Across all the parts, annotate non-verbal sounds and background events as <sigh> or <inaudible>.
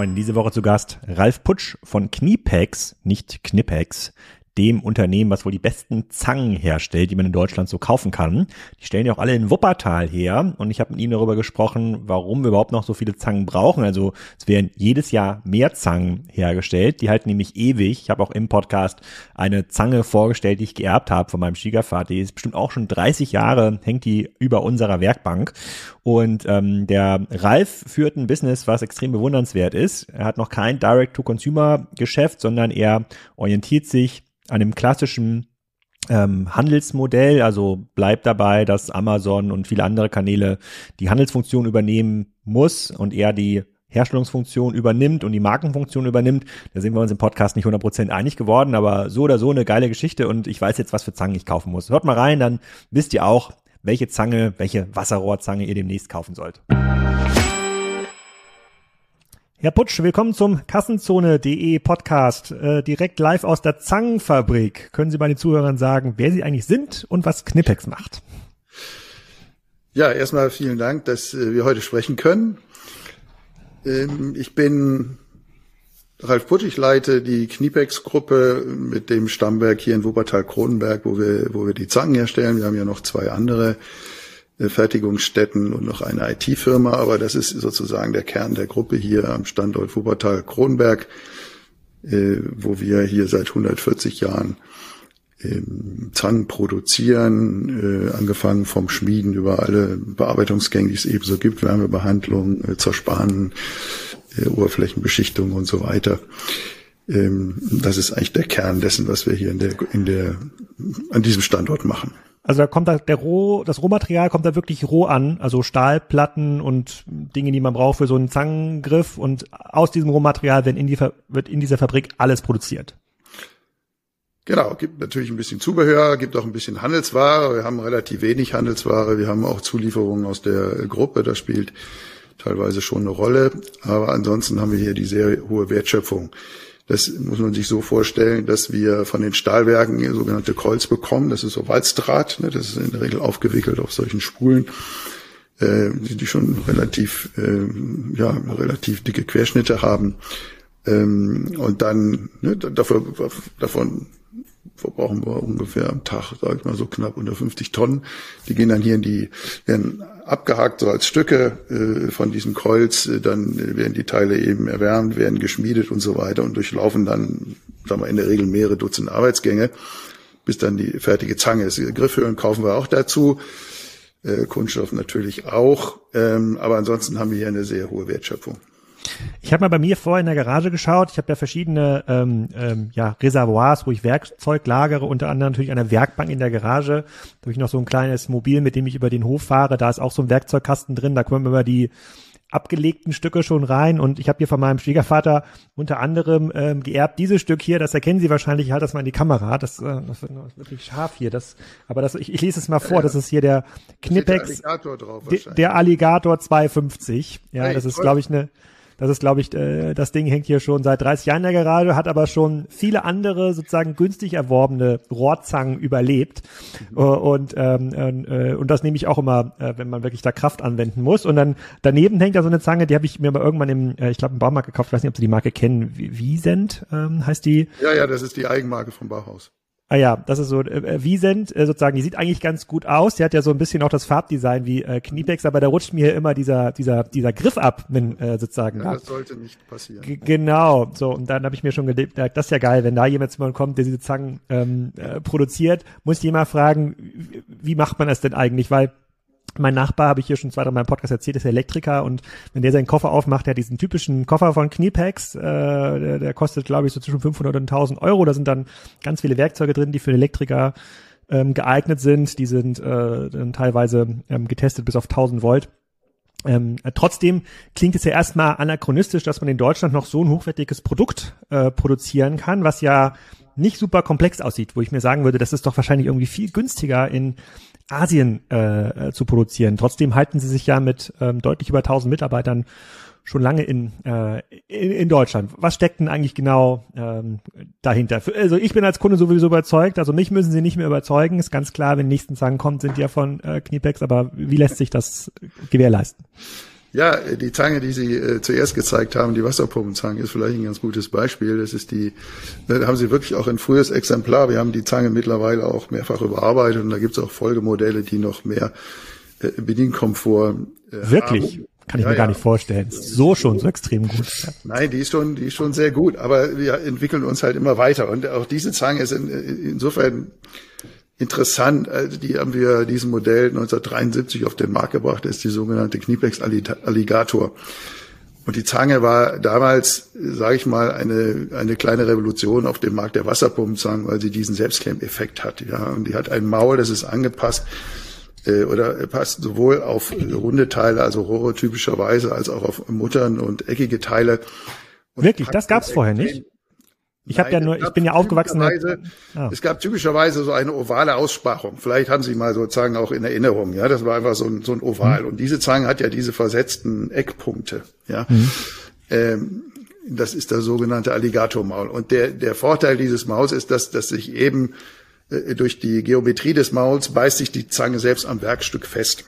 moin. Diese Woche zu Gast Ralf Putsch von Kniepex, nicht Knipex dem Unternehmen, was wohl die besten Zangen herstellt, die man in Deutschland so kaufen kann. Die stellen ja auch alle in Wuppertal her und ich habe mit ihnen darüber gesprochen, warum wir überhaupt noch so viele Zangen brauchen. Also es werden jedes Jahr mehr Zangen hergestellt, die halten nämlich ewig. Ich habe auch im Podcast eine Zange vorgestellt, die ich geerbt habe von meinem Schwiegervater. Die ist bestimmt auch schon 30 Jahre, hängt die über unserer Werkbank. Und ähm, der Ralf führt ein Business, was extrem bewundernswert ist. Er hat noch kein Direct-to-Consumer-Geschäft, sondern er orientiert sich einem klassischen ähm, Handelsmodell, also bleibt dabei, dass Amazon und viele andere Kanäle die Handelsfunktion übernehmen muss und er die Herstellungsfunktion übernimmt und die Markenfunktion übernimmt. Da sind wir uns im Podcast nicht 100% einig geworden, aber so oder so eine geile Geschichte und ich weiß jetzt, was für Zangen ich kaufen muss. Hört mal rein, dann wisst ihr auch, welche Zange, welche Wasserrohrzange ihr demnächst kaufen sollt. Herr Putsch, willkommen zum Kassenzone.de Podcast, äh, direkt live aus der Zangenfabrik. Können Sie bei den Zuhörern sagen, wer Sie eigentlich sind und was Knipex macht? Ja, erstmal vielen Dank, dass äh, wir heute sprechen können. Ähm, ich bin Ralf Putsch, ich leite die Knipex-Gruppe mit dem Stammwerk hier in Wuppertal-Kronenberg, wo wir, wo wir die Zangen herstellen. Wir haben ja noch zwei andere Fertigungsstätten und noch eine IT-Firma, aber das ist sozusagen der Kern der Gruppe hier am Standort Wuppertal-Kronberg, äh, wo wir hier seit 140 Jahren ähm, Zangen produzieren, äh, angefangen vom Schmieden über alle Bearbeitungsgänge, die es ebenso gibt, Wärmebehandlung, Zerspanen, Oberflächenbeschichtung und so weiter. Ähm, das ist eigentlich der Kern dessen, was wir hier in der, in der, an diesem Standort machen. Also da kommt da der Roh, das Rohmaterial kommt da wirklich roh an, also Stahlplatten und Dinge, die man braucht für so einen Zangengriff und aus diesem Rohmaterial wird in, die, wird in dieser Fabrik alles produziert. Genau, gibt natürlich ein bisschen Zubehör, gibt auch ein bisschen Handelsware. Wir haben relativ wenig Handelsware. Wir haben auch Zulieferungen aus der Gruppe, das spielt teilweise schon eine Rolle. Aber ansonsten haben wir hier die sehr hohe Wertschöpfung. Das muss man sich so vorstellen, dass wir von den Stahlwerken sogenannte Kreuz bekommen. Das ist so Walzdraht. Ne? Das ist in der Regel aufgewickelt auf solchen Spulen, äh, die schon relativ, äh, ja, relativ dicke Querschnitte haben. Ähm, und dann, ne, dafür, davon verbrauchen wir ungefähr am Tag, sage ich mal so knapp unter 50 Tonnen. Die gehen dann hier in die, werden abgehakt so als Stücke äh, von diesem Kreuz, äh, dann werden die Teile eben erwärmt, werden geschmiedet und so weiter und durchlaufen dann, sagen wir, in der Regel mehrere Dutzend Arbeitsgänge, bis dann die fertige Zange ist. Griffhöhlen kaufen wir auch dazu, äh, Kunststoff natürlich auch, ähm, aber ansonsten haben wir hier eine sehr hohe Wertschöpfung. Ich habe mal bei mir vorher in der Garage geschaut. Ich habe ja verschiedene ähm, ähm, ja, Reservoirs, wo ich Werkzeug lagere, unter anderem natürlich eine Werkbank in der Garage. Da habe ich noch so ein kleines Mobil, mit dem ich über den Hof fahre. Da ist auch so ein Werkzeugkasten drin. Da kommen immer die abgelegten Stücke schon rein. Und ich habe hier von meinem Schwiegervater unter anderem ähm, geerbt dieses Stück hier, das erkennen Sie wahrscheinlich, ich halte das mal in die Kamera, das, äh, das wird wirklich scharf hier, das, aber das, ich, ich lese es mal vor, ja, das ist hier der Knipex, der Alligator, drauf, der Alligator 250, ja, hey, das ist glaube ich eine das ist, glaube ich, äh, das Ding hängt hier schon seit 30 Jahren in der Garage, hat aber schon viele andere sozusagen günstig erworbene Rohrzangen überlebt. Mhm. und, ähm, äh, und das nehme ich auch immer, äh, wenn man wirklich da Kraft anwenden muss. Und dann daneben hängt da so eine Zange, die habe ich mir mal irgendwann im, äh, ich glaube, im Baumarkt gekauft. Ich weiß nicht, ob Sie die Marke kennen. Wiesent ähm, heißt die. Ja, ja, das ist die Eigenmarke vom Bauhaus. Ah ja, das ist so, äh, Wiesent, äh, sozusagen, die sieht eigentlich ganz gut aus. Die hat ja so ein bisschen auch das Farbdesign wie äh, Kniepex, aber da rutscht mir immer dieser, dieser, dieser Griff ab, wenn, äh, sozusagen. Ja, das sollte nicht passieren. G genau, so, und dann habe ich mir schon gedacht, das ist ja geil, wenn da jemand zu mir kommt, der diese Zangen ähm, äh, produziert, muss ich immer fragen, wie macht man das denn eigentlich? Weil mein Nachbar, habe ich hier schon zwei, drei Mal im Podcast erzählt, ist Elektriker und wenn der seinen Koffer aufmacht, der hat diesen typischen Koffer von Kniepex, äh, der, der kostet, glaube ich, so zwischen 500 und 1000 Euro. Da sind dann ganz viele Werkzeuge drin, die für Elektriker ähm, geeignet sind. Die sind äh, dann teilweise ähm, getestet bis auf 1000 Volt. Ähm, äh, trotzdem klingt es ja erstmal anachronistisch, dass man in Deutschland noch so ein hochwertiges Produkt äh, produzieren kann, was ja nicht super komplex aussieht, wo ich mir sagen würde, das ist doch wahrscheinlich irgendwie viel günstiger in Asien äh, zu produzieren. Trotzdem halten sie sich ja mit ähm, deutlich über 1000 Mitarbeitern schon lange in, äh, in, in Deutschland. Was steckt denn eigentlich genau ähm, dahinter? Also ich bin als Kunde sowieso überzeugt, also mich müssen sie nicht mehr überzeugen. Ist ganz klar, wenn nächsten Zangen kommen, sind die ja von äh, Kniepex, aber wie lässt sich das gewährleisten? Ja, die Zange, die Sie äh, zuerst gezeigt haben, die Wasserpumpenzange, ist vielleicht ein ganz gutes Beispiel. Das ist die, da haben Sie wirklich auch ein frühes Exemplar. Wir haben die Zange mittlerweile auch mehrfach überarbeitet und da gibt es auch Folgemodelle, die noch mehr äh, Bedienkomfort äh, Wirklich? Haben. Kann ich ja, mir gar nicht vorstellen. So schon so extrem gut. Nein, die ist schon, die ist schon sehr gut. Aber wir entwickeln uns halt immer weiter. Und auch diese Zange ist in, insofern interessant. Also die haben wir, diesen Modell 1973 auf den Markt gebracht. Das ist die sogenannte Kniepex Alligator. Und die Zange war damals, sage ich mal, eine, eine kleine Revolution auf dem Markt der Wasserpumpenzangen, weil sie diesen Selbstklemmeffekt hat. Ja, und die hat ein Maul, das ist angepasst äh, oder passt sowohl auf runde Teile, also Rohre typischerweise, als auch auf Muttern und eckige Teile. Und Wirklich, das gab's vorher nicht? Ich habe ja nur, ich bin ja aufgewachsen. Ah. Es gab typischerweise so eine ovale Aussparung. Vielleicht haben Sie mal sozusagen auch in Erinnerung, ja, das war einfach so ein, so ein Oval. Mhm. Und diese Zange hat ja diese versetzten Eckpunkte, ja. Mhm. Ähm, das ist das sogenannte Alligatormaul. Und der, der Vorteil dieses Mauls ist, dass, dass sich eben äh, durch die Geometrie des Mauls beißt sich die Zange selbst am Werkstück fest.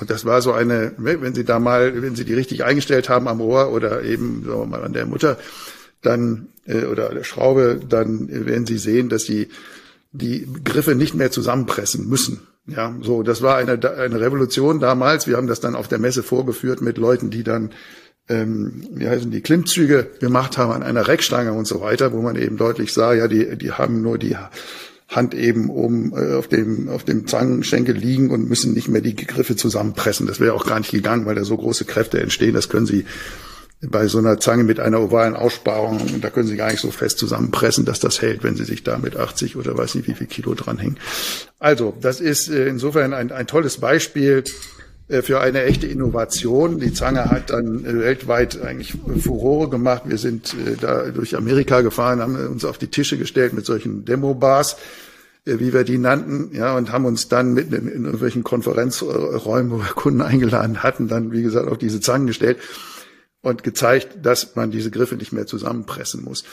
Und das war so eine, wenn Sie da mal, wenn Sie die richtig eingestellt haben am Rohr oder eben, sagen wir mal, an der Mutter, dann äh, oder der Schraube, dann werden Sie sehen, dass Sie die Griffe nicht mehr zusammenpressen müssen. Ja, so, das war eine, eine Revolution damals. Wir haben das dann auf der Messe vorgeführt mit Leuten, die dann, ähm, wie heißen die, Klimmzüge gemacht haben an einer Reckstange und so weiter, wo man eben deutlich sah, ja, die, die haben nur die Hand eben oben äh, auf dem, auf dem Zangenschenkel liegen und müssen nicht mehr die Griffe zusammenpressen. Das wäre auch gar nicht gegangen, weil da so große Kräfte entstehen. Das können sie bei so einer Zange mit einer ovalen Aussparung, da können Sie gar nicht so fest zusammenpressen, dass das hält, wenn Sie sich da mit 80 oder weiß nicht wie viel Kilo dranhängen. Also, das ist äh, insofern ein, ein tolles Beispiel äh, für eine echte Innovation. Die Zange hat dann äh, weltweit eigentlich Furore gemacht. Wir sind da durch Amerika gefahren, haben uns auf die Tische gestellt mit solchen Demo-Bars wie wir die nannten, ja, und haben uns dann mitten in, irgendwelchen Konferenzräumen, wo wir Kunden eingeladen hatten, dann, wie gesagt, auf diese Zangen gestellt und gezeigt, dass man diese Griffe nicht mehr zusammenpressen muss.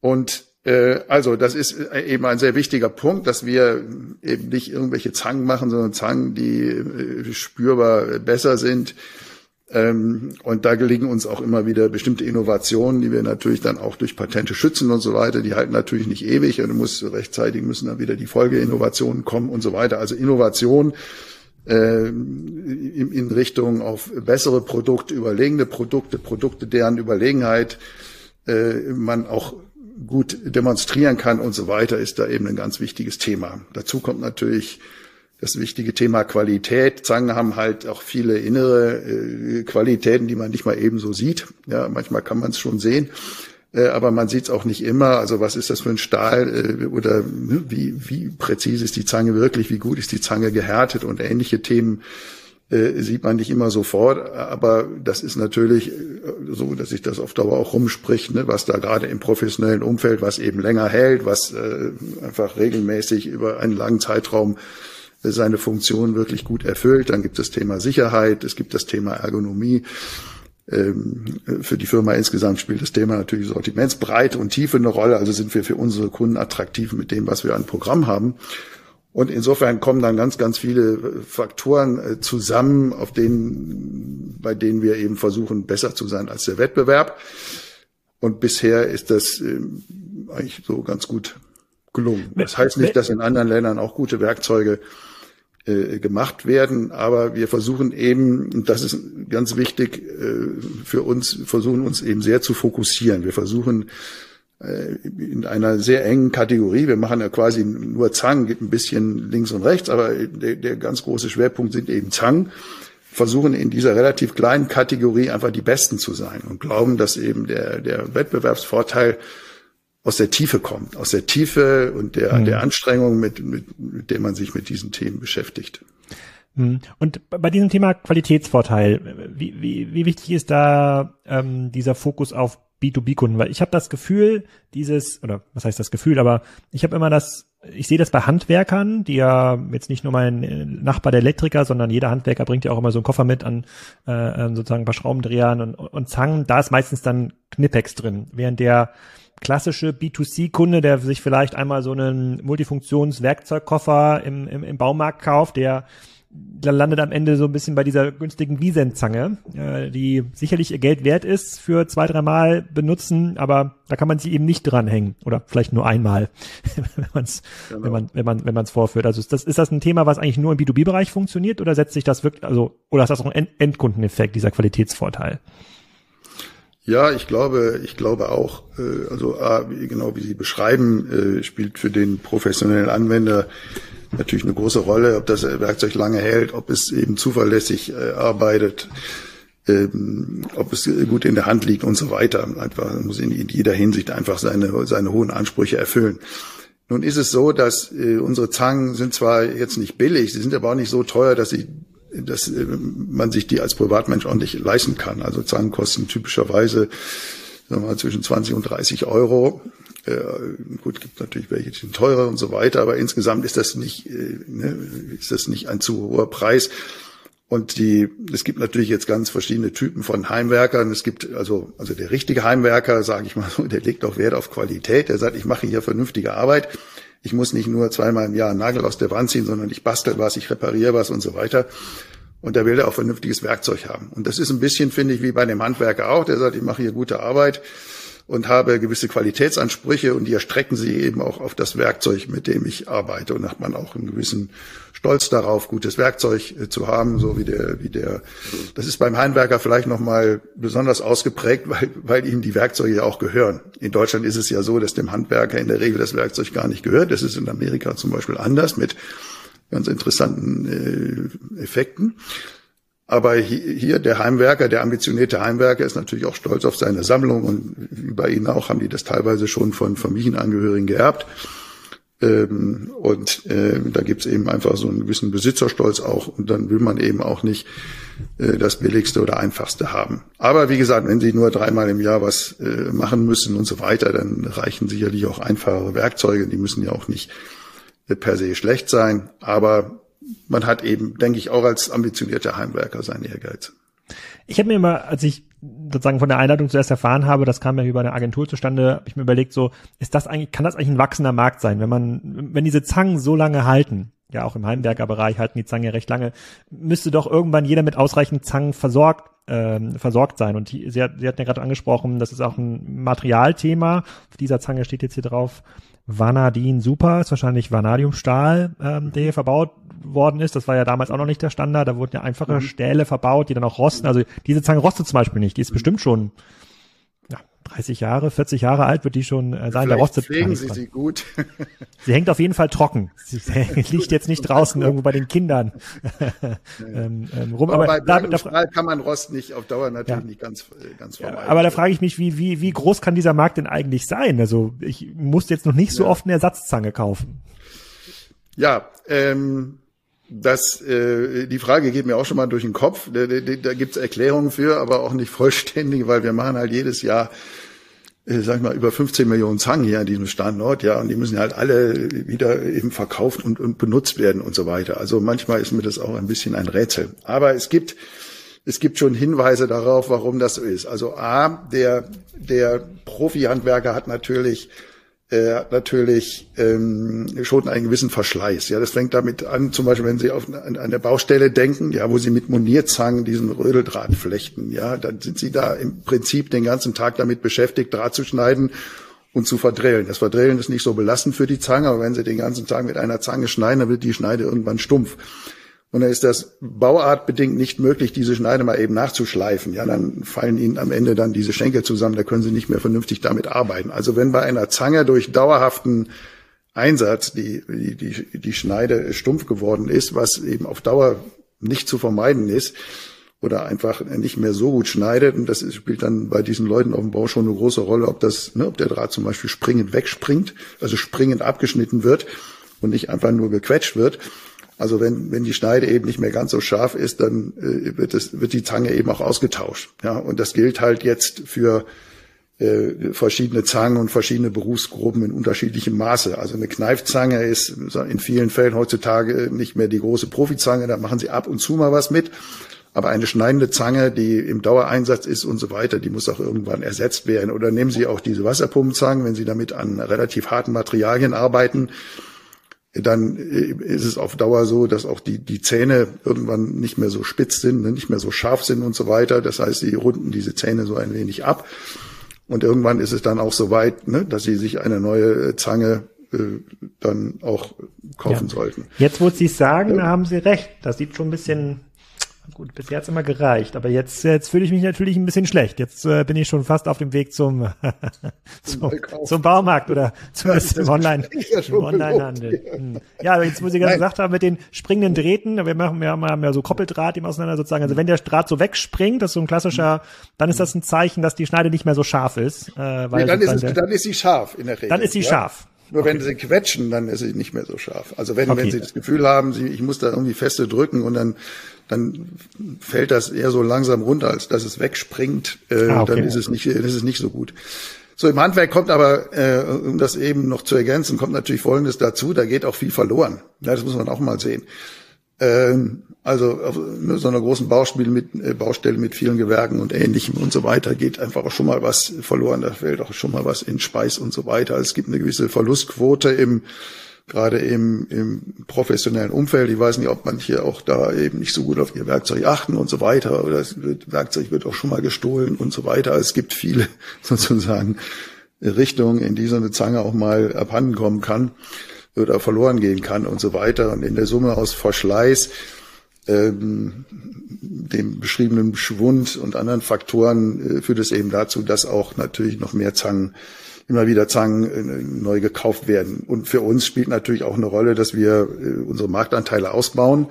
Und äh, also das ist eben ein sehr wichtiger Punkt, dass wir eben nicht irgendwelche Zangen machen, sondern Zangen, die äh, spürbar besser sind. Ähm, und da gelingen uns auch immer wieder bestimmte Innovationen, die wir natürlich dann auch durch Patente schützen und so weiter. Die halten natürlich nicht ewig und muss rechtzeitig müssen dann wieder die Folgeinnovationen kommen und so weiter. Also Innovation äh, in, in Richtung auf bessere Produkte, überlegene Produkte, Produkte, deren Überlegenheit äh, man auch gut demonstrieren kann und so weiter, ist da eben ein ganz wichtiges Thema. Dazu kommt natürlich das wichtige Thema Qualität. Zangen haben halt auch viele innere äh, Qualitäten, die man nicht mal eben so sieht. Ja, manchmal kann man es schon sehen. Äh, aber man sieht es auch nicht immer. Also was ist das für ein Stahl äh, oder ne, wie, wie präzise ist die Zange wirklich, wie gut ist die Zange gehärtet und ähnliche Themen äh, sieht man nicht immer sofort. Aber das ist natürlich so, dass sich das auf Dauer auch rumspricht, ne, was da gerade im professionellen Umfeld, was eben länger hält, was äh, einfach regelmäßig über einen langen Zeitraum seine Funktion wirklich gut erfüllt. Dann gibt es das Thema Sicherheit, es gibt das Thema Ergonomie. Ähm, für die Firma insgesamt spielt das Thema natürlich Sortimentsbreite und Tiefe eine Rolle. Also sind wir für unsere Kunden attraktiv mit dem, was wir an Programm haben. Und insofern kommen dann ganz, ganz viele Faktoren äh, zusammen, auf denen, bei denen wir eben versuchen, besser zu sein als der Wettbewerb. Und bisher ist das ähm, eigentlich so ganz gut gelungen. Das heißt nicht, dass in anderen Ländern auch gute Werkzeuge äh, gemacht werden. Aber wir versuchen eben, und das ist ganz wichtig äh, für uns, versuchen uns eben sehr zu fokussieren. Wir versuchen äh, in einer sehr engen Kategorie. Wir machen ja quasi nur Zangen, gibt ein bisschen links und rechts, aber der, der ganz große Schwerpunkt sind eben Zangen. Versuchen in dieser relativ kleinen Kategorie einfach die Besten zu sein und glauben, dass eben der, der Wettbewerbsvorteil aus der Tiefe kommt, aus der Tiefe und der, mhm. der Anstrengung, mit, mit, mit der man sich mit diesen Themen beschäftigt. Mhm. Und bei diesem Thema Qualitätsvorteil, wie, wie, wie wichtig ist da ähm, dieser Fokus auf B2B-Kunden? Weil ich habe das Gefühl, dieses, oder was heißt das Gefühl, aber ich habe immer das, ich sehe das bei Handwerkern, die ja jetzt nicht nur mein Nachbar der Elektriker, sondern jeder Handwerker bringt ja auch immer so einen Koffer mit an äh, ähm, sozusagen ein paar Schraubendrehern und, und Zangen. Da ist meistens dann Knipex drin, während der klassische B2C-Kunde, der sich vielleicht einmal so einen Multifunktionswerkzeugkoffer im, im, im Baumarkt kauft, der landet am Ende so ein bisschen bei dieser günstigen Wiesenzange, äh, die sicherlich ihr Geld wert ist für zwei, dreimal benutzen, aber da kann man sie eben nicht dranhängen oder vielleicht nur einmal, <laughs> wenn man es, genau. wenn man, wenn man, wenn man es vorführt. Also ist das, ist das ein Thema, was eigentlich nur im B2B-Bereich funktioniert oder setzt sich das wirklich, also oder ist das auch ein Endkundeneffekt, dieser Qualitätsvorteil? Ja, ich glaube, ich glaube auch, äh, also genau wie Sie beschreiben, äh, spielt für den professionellen Anwender natürlich eine große Rolle, ob das Werkzeug lange hält, ob es eben zuverlässig äh, arbeitet, ähm, ob es gut in der Hand liegt und so weiter. Einfach muss in, jeder Hinsicht einfach seine seine hohen Ansprüche erfüllen. Nun ist es so, dass äh, unsere Zangen sind zwar jetzt nicht billig, sie sind aber auch nicht so teuer, dass sie dass äh, man sich die als Privatmensch auch nicht leisten kann. Also Zahlen kosten typischerweise sagen wir mal, zwischen 20 und 30 Euro. Äh, gut, gibt natürlich welche, die sind teurer und so weiter, aber insgesamt ist das nicht, äh, ne, ist das nicht ein zu hoher Preis. Und die, es gibt natürlich jetzt ganz verschiedene Typen von Heimwerkern. Es gibt also, also der richtige Heimwerker, sage ich mal so, der legt auch Wert auf Qualität. Der sagt, ich mache hier vernünftige Arbeit. Ich muss nicht nur zweimal im Jahr einen Nagel aus der Wand ziehen, sondern ich bastel was, ich repariere was und so weiter. Und da will er auch vernünftiges Werkzeug haben. Und das ist ein bisschen, finde ich, wie bei dem Handwerker auch, der sagt, ich mache hier gute Arbeit und habe gewisse Qualitätsansprüche und die erstrecken sich eben auch auf das Werkzeug, mit dem ich arbeite. Und hat man auch einen gewissen Stolz darauf, gutes Werkzeug äh, zu haben, so wie der, wie der, das ist beim Handwerker vielleicht nochmal besonders ausgeprägt, weil, weil ihm die Werkzeuge ja auch gehören. In Deutschland ist es ja so, dass dem Handwerker in der Regel das Werkzeug gar nicht gehört. Das ist in Amerika zum Beispiel anders mit ganz interessanten äh, Effekten. Aber hier der Heimwerker, der ambitionierte Heimwerker ist natürlich auch stolz auf seine Sammlung und wie bei Ihnen auch haben die das teilweise schon von Familienangehörigen geerbt. Ähm, und äh, da gibt's eben einfach so einen gewissen Besitzerstolz auch und dann will man eben auch nicht äh, das Billigste oder Einfachste haben. Aber wie gesagt, wenn Sie nur dreimal im Jahr was äh, machen müssen und so weiter, dann reichen sicherlich auch einfachere Werkzeuge. Die müssen ja auch nicht äh, per se schlecht sein, aber man hat eben, denke ich, auch als ambitionierter Heimwerker seinen Ehrgeiz. Ich habe mir immer, als ich sozusagen von der Einladung zuerst erfahren habe, das kam ja über eine Agentur zustande, habe ich mir überlegt, so, ist das eigentlich, kann das eigentlich ein wachsender Markt sein, wenn man, wenn diese Zangen so lange halten, ja auch im Heimwerkerbereich halten die Zangen ja recht lange, müsste doch irgendwann jeder mit ausreichend Zangen versorgt ähm, versorgt sein. Und die, sie, hat, sie hat ja gerade angesprochen, das ist auch ein Materialthema. Auf dieser Zange steht jetzt hier drauf Vanadin Super, ist wahrscheinlich Vanadiumstahl, ähm, der hier verbaut worden ist. Das war ja damals auch noch nicht der Standard. Da wurden ja einfache mhm. Stähle verbaut, die dann auch rosten. Also diese Zange rostet zum Beispiel nicht. Die ist bestimmt schon 30 Jahre, 40 Jahre alt wird die schon äh, sein. Der rostet pflegen Sie sie gut. <laughs> sie hängt auf jeden Fall trocken. Sie <laughs> <laughs> liegt jetzt nicht draußen irgendwo bei den Kindern ähm, ähm, rum. Aber, aber bei da, da, kann man Rost nicht auf Dauer natürlich ja. nicht ganz äh, ganz vermeiden. Ja, aber da frage ich mich, wie wie wie groß kann dieser Markt denn eigentlich sein? Also ich muss jetzt noch nicht so ja. oft eine Ersatzzange kaufen. Ja, ähm, das, äh, die Frage geht mir auch schon mal durch den Kopf. Da, da, da gibt es Erklärungen für, aber auch nicht <laughs> vollständig, weil wir machen halt jedes Jahr, äh, sag ich mal, über 15 Millionen Zangen hier an diesem Standort, ja, und die müssen halt alle wieder eben verkauft und, und benutzt werden und so weiter. Also manchmal ist mir das auch ein bisschen ein Rätsel. Aber es gibt es gibt schon Hinweise darauf, warum das so ist. Also A, der, der Profi-Handwerker hat natürlich äh, natürlich ähm, schon einen gewissen Verschleiß. Ja, das fängt damit an, zum Beispiel, wenn Sie auf eine, eine Baustelle denken, ja, wo Sie mit Monierzangen diesen Rödeldraht flechten, ja, dann sind Sie da im Prinzip den ganzen Tag damit beschäftigt, Draht zu schneiden und zu verdrillen. Das Verdrillen ist nicht so belastend für die Zange, aber wenn Sie den ganzen Tag mit einer Zange schneiden, dann wird die Schneide irgendwann stumpf. Und dann ist das bauartbedingt nicht möglich, diese Schneide mal eben nachzuschleifen. Ja, dann fallen Ihnen am Ende dann diese Schenkel zusammen, da können Sie nicht mehr vernünftig damit arbeiten. Also wenn bei einer Zange durch dauerhaften Einsatz die, die, die, die Schneide stumpf geworden ist, was eben auf Dauer nicht zu vermeiden ist, oder einfach nicht mehr so gut schneidet. Und das spielt dann bei diesen Leuten auf dem Bau schon eine große Rolle, ob das, ne, ob der Draht zum Beispiel springend wegspringt, also springend abgeschnitten wird und nicht einfach nur gequetscht wird. Also wenn, wenn die Schneide eben nicht mehr ganz so scharf ist, dann äh, wird, es, wird die Zange eben auch ausgetauscht. Ja, und das gilt halt jetzt für äh, verschiedene Zangen und verschiedene Berufsgruppen in unterschiedlichem Maße. Also eine Kneifzange ist in vielen Fällen heutzutage nicht mehr die große Profizange, da machen sie ab und zu mal was mit. Aber eine schneidende Zange, die im Dauereinsatz ist und so weiter, die muss auch irgendwann ersetzt werden. Oder nehmen Sie auch diese Wasserpumpenzangen, wenn Sie damit an relativ harten Materialien arbeiten, dann äh, ist es auf Dauer so, dass auch die, die Zähne irgendwann nicht mehr so spitz sind, ne, nicht mehr so scharf sind und so weiter. Das heißt, sie runden diese Zähne so ein wenig ab. Und irgendwann ist es dann auch so weit, ne, dass sie sich eine neue Zange äh, dann auch kaufen ja. sollten. Jetzt, wo Sie es sagen, ja. haben Sie recht. Das sieht schon ein bisschen Gut, bisher hat's immer gereicht, aber jetzt, jetzt fühle ich mich natürlich ein bisschen schlecht. Jetzt äh, bin ich schon fast auf dem Weg zum, <laughs> zum, zum Baumarkt oder zum, ja, Online, ja zum Onlinehandel. Hm. Ja, aber jetzt, wo Sie gerade gesagt haben, mit den springenden Drähten, wir machen, wir haben ja so Koppeldraht im auseinander sozusagen. Also wenn der Draht so wegspringt, das ist so ein klassischer, dann ist das ein Zeichen, dass die Schneide nicht mehr so scharf ist. Äh, weil nee, dann, ist es, dann ist sie scharf in der Regel. Dann ist sie ja? scharf. Nur okay. wenn sie quetschen, dann ist sie nicht mehr so scharf. Also wenn, okay. wenn sie das Gefühl haben, sie, ich muss da irgendwie feste drücken und dann, dann fällt das eher so langsam runter, als dass es wegspringt, äh, ah, okay. dann ist es nicht, ist nicht so gut. So, im Handwerk kommt aber, äh, um das eben noch zu ergänzen, kommt natürlich Folgendes dazu, da geht auch viel verloren. Ja, das muss man auch mal sehen. Ähm, also auf so einer großen Bauspiel mit, äh, Baustelle mit vielen Gewerken und Ähnlichem und so weiter geht einfach auch schon mal was verloren. Da fällt auch schon mal was in Speis und so weiter. Also es gibt eine gewisse Verlustquote im gerade im, im professionellen Umfeld. Ich weiß nicht, ob man hier auch da eben nicht so gut auf ihr Werkzeug achten und so weiter. Oder das Werkzeug wird auch schon mal gestohlen und so weiter. Es gibt viele <laughs> sozusagen Richtungen, in die so eine Zange auch mal abhanden kommen kann oder verloren gehen kann und so weiter. Und in der Summe aus Verschleiß, ähm, dem beschriebenen Schwund und anderen Faktoren äh, führt es eben dazu, dass auch natürlich noch mehr Zangen immer wieder Zangen äh, neu gekauft werden. Und für uns spielt natürlich auch eine Rolle, dass wir äh, unsere Marktanteile ausbauen.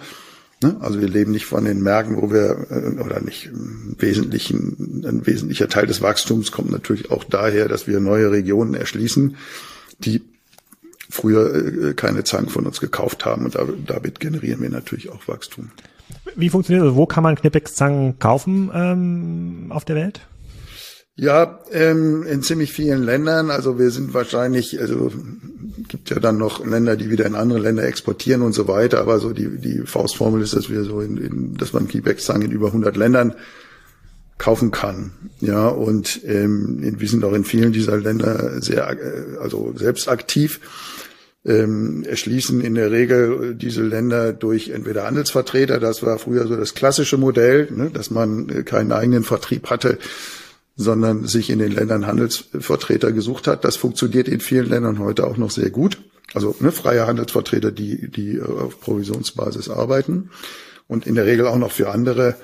Ne? Also wir leben nicht von den Märkten, wo wir, äh, oder nicht im Wesentlichen, ein wesentlicher Teil des Wachstums kommt natürlich auch daher, dass wir neue Regionen erschließen, die früher keine Zangen von uns gekauft haben und damit generieren wir natürlich auch Wachstum. Wie funktioniert das? Wo kann man Knipex-Zangen kaufen ähm, auf der Welt? Ja, ähm, in ziemlich vielen Ländern. Also wir sind wahrscheinlich, also gibt ja dann noch Länder, die wieder in andere Länder exportieren und so weiter. Aber so die, die Faustformel ist, dass wir so in, in dass man Keyback-Zangen in über 100 Ländern kaufen kann. Ja, und ähm, wir sind auch in vielen dieser Länder sehr, äh, also selbst aktiv. Ähm, erschließen in der Regel diese Länder durch entweder Handelsvertreter, das war früher so das klassische Modell, ne, dass man äh, keinen eigenen Vertrieb hatte, sondern sich in den Ländern Handelsvertreter gesucht hat. Das funktioniert in vielen Ländern heute auch noch sehr gut. Also ne, freie Handelsvertreter, die, die äh, auf Provisionsbasis arbeiten und in der Regel auch noch für andere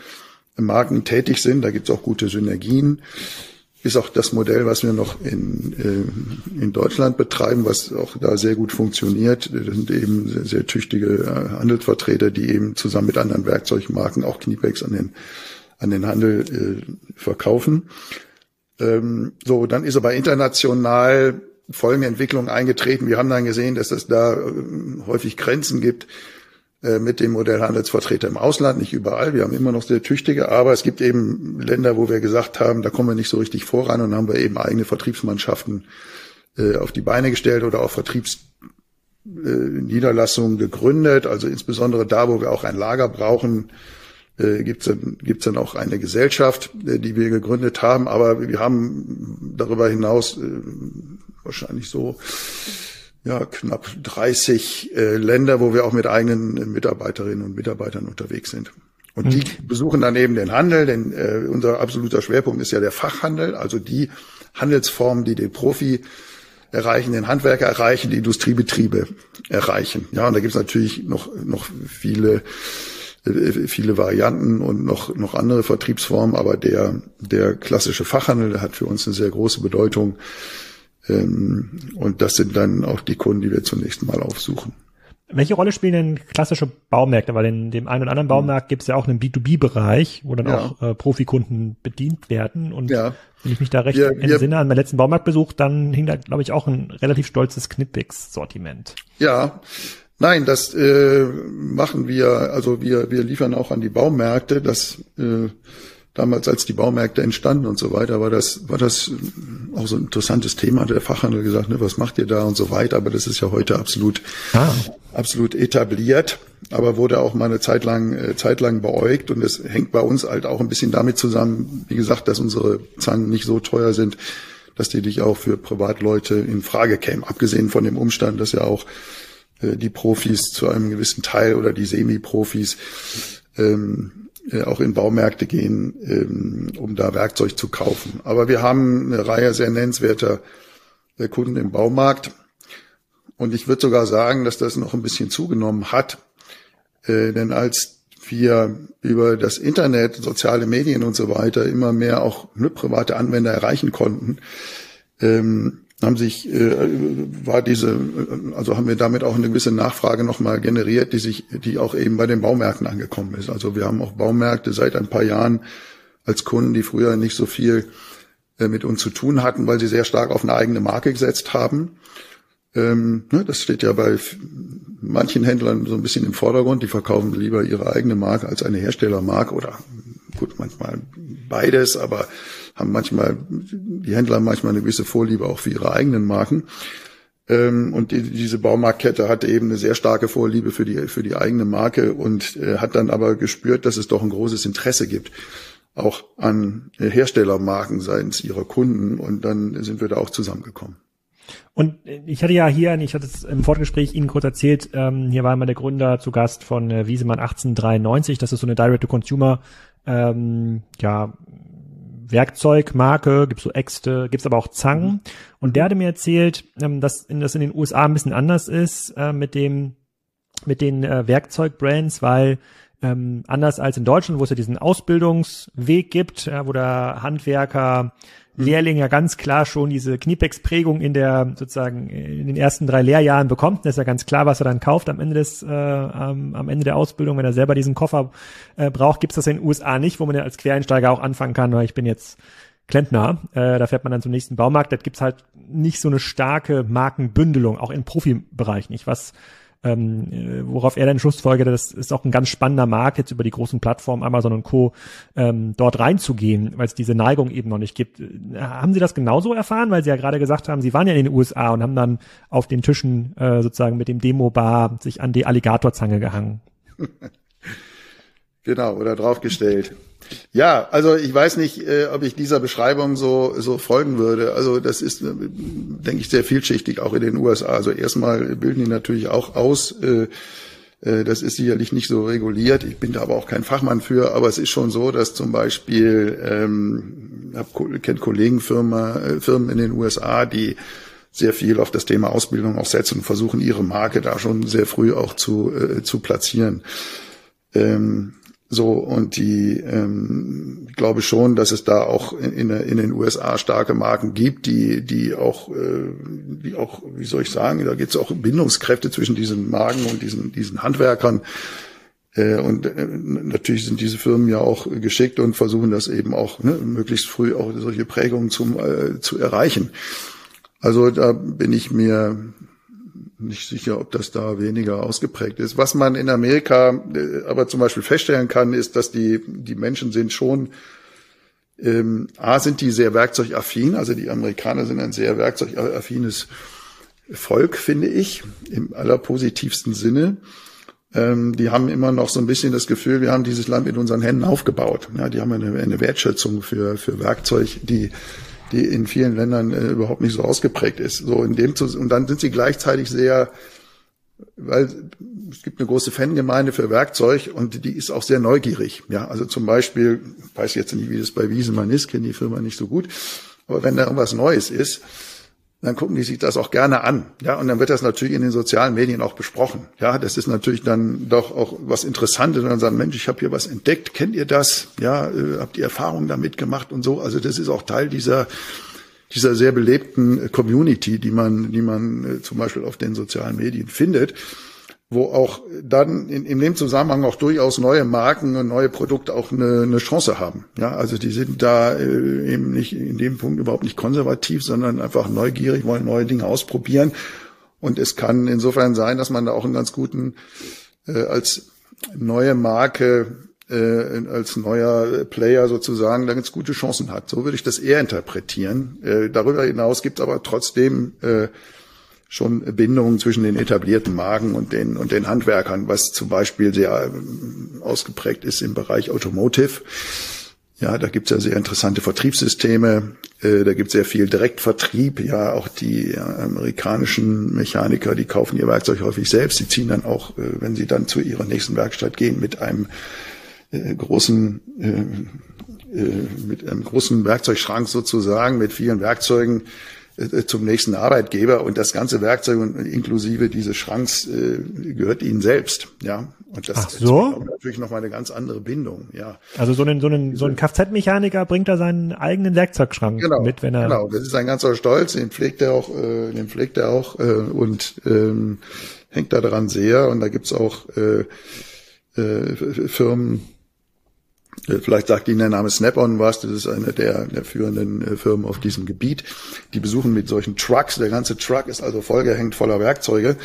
Marken tätig sind. Da gibt es auch gute Synergien. Ist auch das Modell, was wir noch in, äh, in Deutschland betreiben, was auch da sehr gut funktioniert. Das sind eben sehr, sehr tüchtige äh, Handelsvertreter, die eben zusammen mit anderen Werkzeugmarken auch Kniepex an den an den Handel äh, verkaufen. Ähm, so, dann ist aber international folgende Entwicklung eingetreten. Wir haben dann gesehen, dass es da äh, häufig Grenzen gibt mit dem Modell Handelsvertreter im Ausland, nicht überall. Wir haben immer noch sehr tüchtige, aber es gibt eben Länder, wo wir gesagt haben, da kommen wir nicht so richtig voran und haben wir eben eigene Vertriebsmannschaften äh, auf die Beine gestellt oder auch Vertriebsniederlassungen gegründet. Also insbesondere da, wo wir auch ein Lager brauchen, äh, gibt es dann, gibt's dann auch eine Gesellschaft, äh, die wir gegründet haben. Aber wir haben darüber hinaus äh, wahrscheinlich so ja, knapp 30 äh, Länder, wo wir auch mit eigenen Mitarbeiterinnen und Mitarbeitern unterwegs sind. Und die mhm. besuchen dann eben den Handel, denn äh, unser absoluter Schwerpunkt ist ja der Fachhandel, also die Handelsformen, die den Profi erreichen, den Handwerker erreichen, die Industriebetriebe erreichen. Ja, und da gibt es natürlich noch, noch viele äh, viele Varianten und noch, noch andere Vertriebsformen, aber der, der klassische Fachhandel, der hat für uns eine sehr große Bedeutung. Ähm, und das sind dann auch die Kunden, die wir zunächst mal aufsuchen. Welche Rolle spielen denn klassische Baumärkte? Weil in dem einen oder anderen Baumarkt gibt es ja auch einen B2B-Bereich, wo dann ja. auch äh, Profikunden bedient werden. Und ja. wenn ich mich da recht ja, entsinne an meinen letzten Baumarktbesuch, dann hing da, glaube ich, auch ein relativ stolzes Knitpix-Sortiment. Ja, Nein, das äh, machen wir, also wir, wir liefern auch an die Baumärkte. Das äh, damals, als die Baumärkte entstanden und so weiter, war das, war das auch so ein interessantes Thema. Der Fachhandel gesagt, ne, was macht ihr da und so weiter. Aber das ist ja heute absolut, ah. absolut etabliert. Aber wurde auch mal eine Zeit lang, äh, Zeit lang beäugt. Und es hängt bei uns halt auch ein bisschen damit zusammen, wie gesagt, dass unsere Zangen nicht so teuer sind, dass die dich auch für Privatleute in Frage kämen. Abgesehen von dem Umstand, dass ja auch äh, die Profis zu einem gewissen Teil oder die Semi-Profis ähm, äh, auch in Baumärkte gehen, ähm, um da Werkzeug zu kaufen. Aber wir haben eine Reihe sehr nennenswerter äh, Kunden im Baumarkt. Und ich würde sogar sagen, dass das noch ein bisschen zugenommen hat. Äh, denn als wir über das Internet, soziale Medien und so weiter immer mehr auch private Anwender erreichen konnten, ähm, haben sich äh, war diese also haben wir damit auch eine gewisse Nachfrage nochmal generiert, die sich die auch eben bei den Baumärkten angekommen ist. Also wir haben auch Baumärkte seit ein paar Jahren als Kunden, die früher nicht so viel äh, mit uns zu tun hatten, weil sie sehr stark auf eine eigene Marke gesetzt haben. Ähm, ne, das steht ja bei manchen Händlern so ein bisschen im Vordergrund. Die verkaufen lieber ihre eigene Marke als eine Herstellermarke oder gut, manchmal beides, aber haben manchmal, die Händler haben manchmal eine gewisse Vorliebe auch für ihre eigenen Marken. Ähm, und die, diese Baumarktkette hatte eben eine sehr starke Vorliebe für die, für die eigene Marke und äh, hat dann aber gespürt, dass es doch ein großes Interesse gibt, auch an Herstellermarken seitens ihrer Kunden. Und dann sind wir da auch zusammengekommen. Und ich hatte ja hier, ich hatte es im Vorgespräch Ihnen kurz erzählt, ähm, hier war einmal der Gründer zu Gast von äh, Wiesemann 1893. Das ist so eine Direct-to-Consumer, ähm, ja, Werkzeugmarke, gibt's so Äxte, gibt's aber auch Zangen. Mhm. Und der hatte mir erzählt, ähm, dass in, das in den USA ein bisschen anders ist äh, mit dem, mit den äh, Werkzeugbrands, weil ähm, anders als in Deutschland, wo es ja diesen Ausbildungsweg gibt, ja, wo der Handwerker. Lehrling ja ganz klar schon diese Kniepex-Prägung in der sozusagen in den ersten drei Lehrjahren bekommt. Das ist ja ganz klar, was er dann kauft am Ende des äh, am, am Ende der Ausbildung, wenn er selber diesen Koffer äh, braucht, gibt's das in den USA nicht, wo man ja als Quereinsteiger auch anfangen kann, weil ich bin jetzt Klempner, äh, da fährt man dann zum nächsten Baumarkt, da gibt's halt nicht so eine starke Markenbündelung, auch im Profibereich nicht, was ähm, äh, worauf er dann Schlussfolgerte, das ist auch ein ganz spannender Markt, jetzt über die großen Plattformen Amazon und Co. Ähm, dort reinzugehen, weil es diese Neigung eben noch nicht gibt. Haben Sie das genauso erfahren? Weil Sie ja gerade gesagt haben, Sie waren ja in den USA und haben dann auf den Tischen äh, sozusagen mit dem Demo-Bar sich an die Alligatorzange gehangen. <laughs> genau, oder draufgestellt. Ja, also ich weiß nicht, äh, ob ich dieser Beschreibung so, so folgen würde. Also das ist, äh, denke ich, sehr vielschichtig auch in den USA. Also erstmal bilden die natürlich auch aus. Äh, äh, das ist sicherlich nicht so reguliert. Ich bin da aber auch kein Fachmann für. Aber es ist schon so, dass zum Beispiel, ähm, ich kenne Kollegenfirmen äh, Firmen in den USA, die sehr viel auf das Thema Ausbildung auch setzen und versuchen, ihre Marke da schon sehr früh auch zu, äh, zu platzieren. Ähm, so, und die, ähm, ich glaube schon, dass es da auch in, in, den USA starke Marken gibt, die, die auch, äh, die auch, wie soll ich sagen, da gibt es auch Bindungskräfte zwischen diesen Marken und diesen, diesen Handwerkern. Äh, und äh, natürlich sind diese Firmen ja auch geschickt und versuchen das eben auch ne, möglichst früh auch solche Prägungen zum, äh, zu erreichen. Also da bin ich mir nicht sicher, ob das da weniger ausgeprägt ist. Was man in Amerika äh, aber zum Beispiel feststellen kann, ist, dass die, die Menschen sind schon, ähm, A, sind die sehr werkzeugaffin, also die Amerikaner sind ein sehr werkzeugaffines Volk, finde ich, im allerpositivsten Sinne. Ähm, die haben immer noch so ein bisschen das Gefühl, wir haben dieses Land mit unseren Händen aufgebaut. Ja, die haben eine, eine Wertschätzung für, für Werkzeug, die die in vielen Ländern äh, überhaupt nicht so ausgeprägt ist. So in dem zu, und dann sind sie gleichzeitig sehr, weil es gibt eine große Fangemeinde für Werkzeug und die ist auch sehr neugierig. Ja, also zum Beispiel, weiß jetzt nicht, wie das bei Wiesemann ist, kenne die Firma nicht so gut, aber wenn da irgendwas Neues ist, dann gucken die sich das auch gerne an. Ja, und dann wird das natürlich in den sozialen Medien auch besprochen. Ja, das ist natürlich dann doch auch was Interessantes. Und dann sagen, Mensch, ich habe hier was entdeckt, kennt ihr das? Ja, äh, habt ihr Erfahrungen damit gemacht und so? Also das ist auch Teil dieser dieser sehr belebten Community, die man, die man äh, zum Beispiel auf den sozialen Medien findet wo auch dann in, in dem Zusammenhang auch durchaus neue Marken und neue Produkte auch eine, eine Chance haben. Ja, also die sind da äh, eben nicht in dem Punkt überhaupt nicht konservativ, sondern einfach neugierig, wollen neue Dinge ausprobieren. Und es kann insofern sein, dass man da auch einen ganz guten äh, als neue Marke äh, als neuer Player sozusagen da ganz gute Chancen hat. So würde ich das eher interpretieren. Äh, darüber hinaus gibt es aber trotzdem äh, schon Bindungen zwischen den etablierten Marken und den, und den Handwerkern, was zum Beispiel sehr ähm, ausgeprägt ist im Bereich Automotive. Ja, da gibt's ja sehr interessante Vertriebssysteme, äh, da gibt's sehr viel Direktvertrieb. Ja, auch die äh, amerikanischen Mechaniker, die kaufen ihr Werkzeug häufig selbst. Die ziehen dann auch, äh, wenn sie dann zu ihrer nächsten Werkstatt gehen, mit einem äh, großen mit einem großen Werkzeugschrank sozusagen, mit vielen Werkzeugen zum nächsten Arbeitgeber und das ganze Werkzeug inklusive dieses Schranks äh, gehört ihnen selbst, ja. Und das Ach so? ist natürlich noch mal eine ganz andere Bindung, ja. Also so ein so ein so ein Kfz-Mechaniker bringt da seinen eigenen Werkzeugschrank genau, mit, wenn er genau. Das ist ein ganzer Stolz, den pflegt er auch, äh, den pflegt er auch äh, und ähm, hängt da dran sehr. Und da gibt's auch äh, äh, Firmen, äh, Vielleicht sagt Ihnen der Name Snap-on was. Das ist eine der, der führenden äh, Firmen auf diesem Gebiet. Die besuchen mit solchen Trucks. Der ganze Truck ist also vollgehängt voller Werkzeuge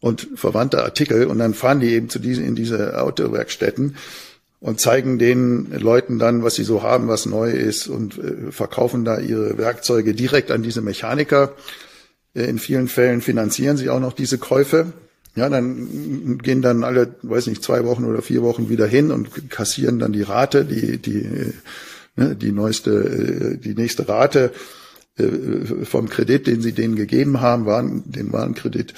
und verwandte Artikel. Und dann fahren die eben zu diesen, in diese Autowerkstätten und zeigen den Leuten dann, was sie so haben, was neu ist und äh, verkaufen da ihre Werkzeuge direkt an diese Mechaniker. In vielen Fällen finanzieren sie auch noch diese Käufe. Ja, dann gehen dann alle, weiß nicht, zwei Wochen oder vier Wochen wieder hin und kassieren dann die Rate, die, die, ne, die neueste, die nächste Rate äh, vom Kredit, den sie denen gegeben haben, waren, den Warenkredit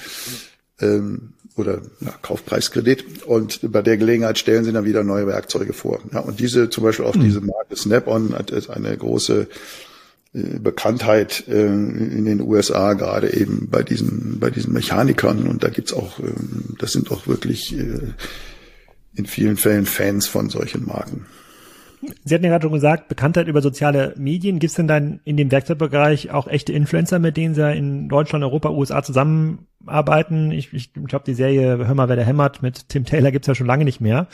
ähm, oder ja, Kaufpreiskredit. Und bei der Gelegenheit stellen sie dann wieder neue Werkzeuge vor. Ja, und diese, zum Beispiel auch mhm. diese Marke Snap-on hat eine große äh, Bekanntheit äh, in den USA, gerade eben bei diesen, bei diesen Mechanikern. Und da gibt's auch, ähm, das sind auch wirklich äh, in vielen Fällen Fans von solchen Marken. Sie hatten ja gerade schon gesagt, Bekanntheit über soziale Medien. Gibt es denn dann in dem Werkzeugbereich auch echte Influencer, mit denen Sie in Deutschland, Europa, USA zusammenarbeiten? Ich, ich glaube, die Serie Hör mal, wer der hämmert mit Tim Taylor gibt's ja schon lange nicht mehr.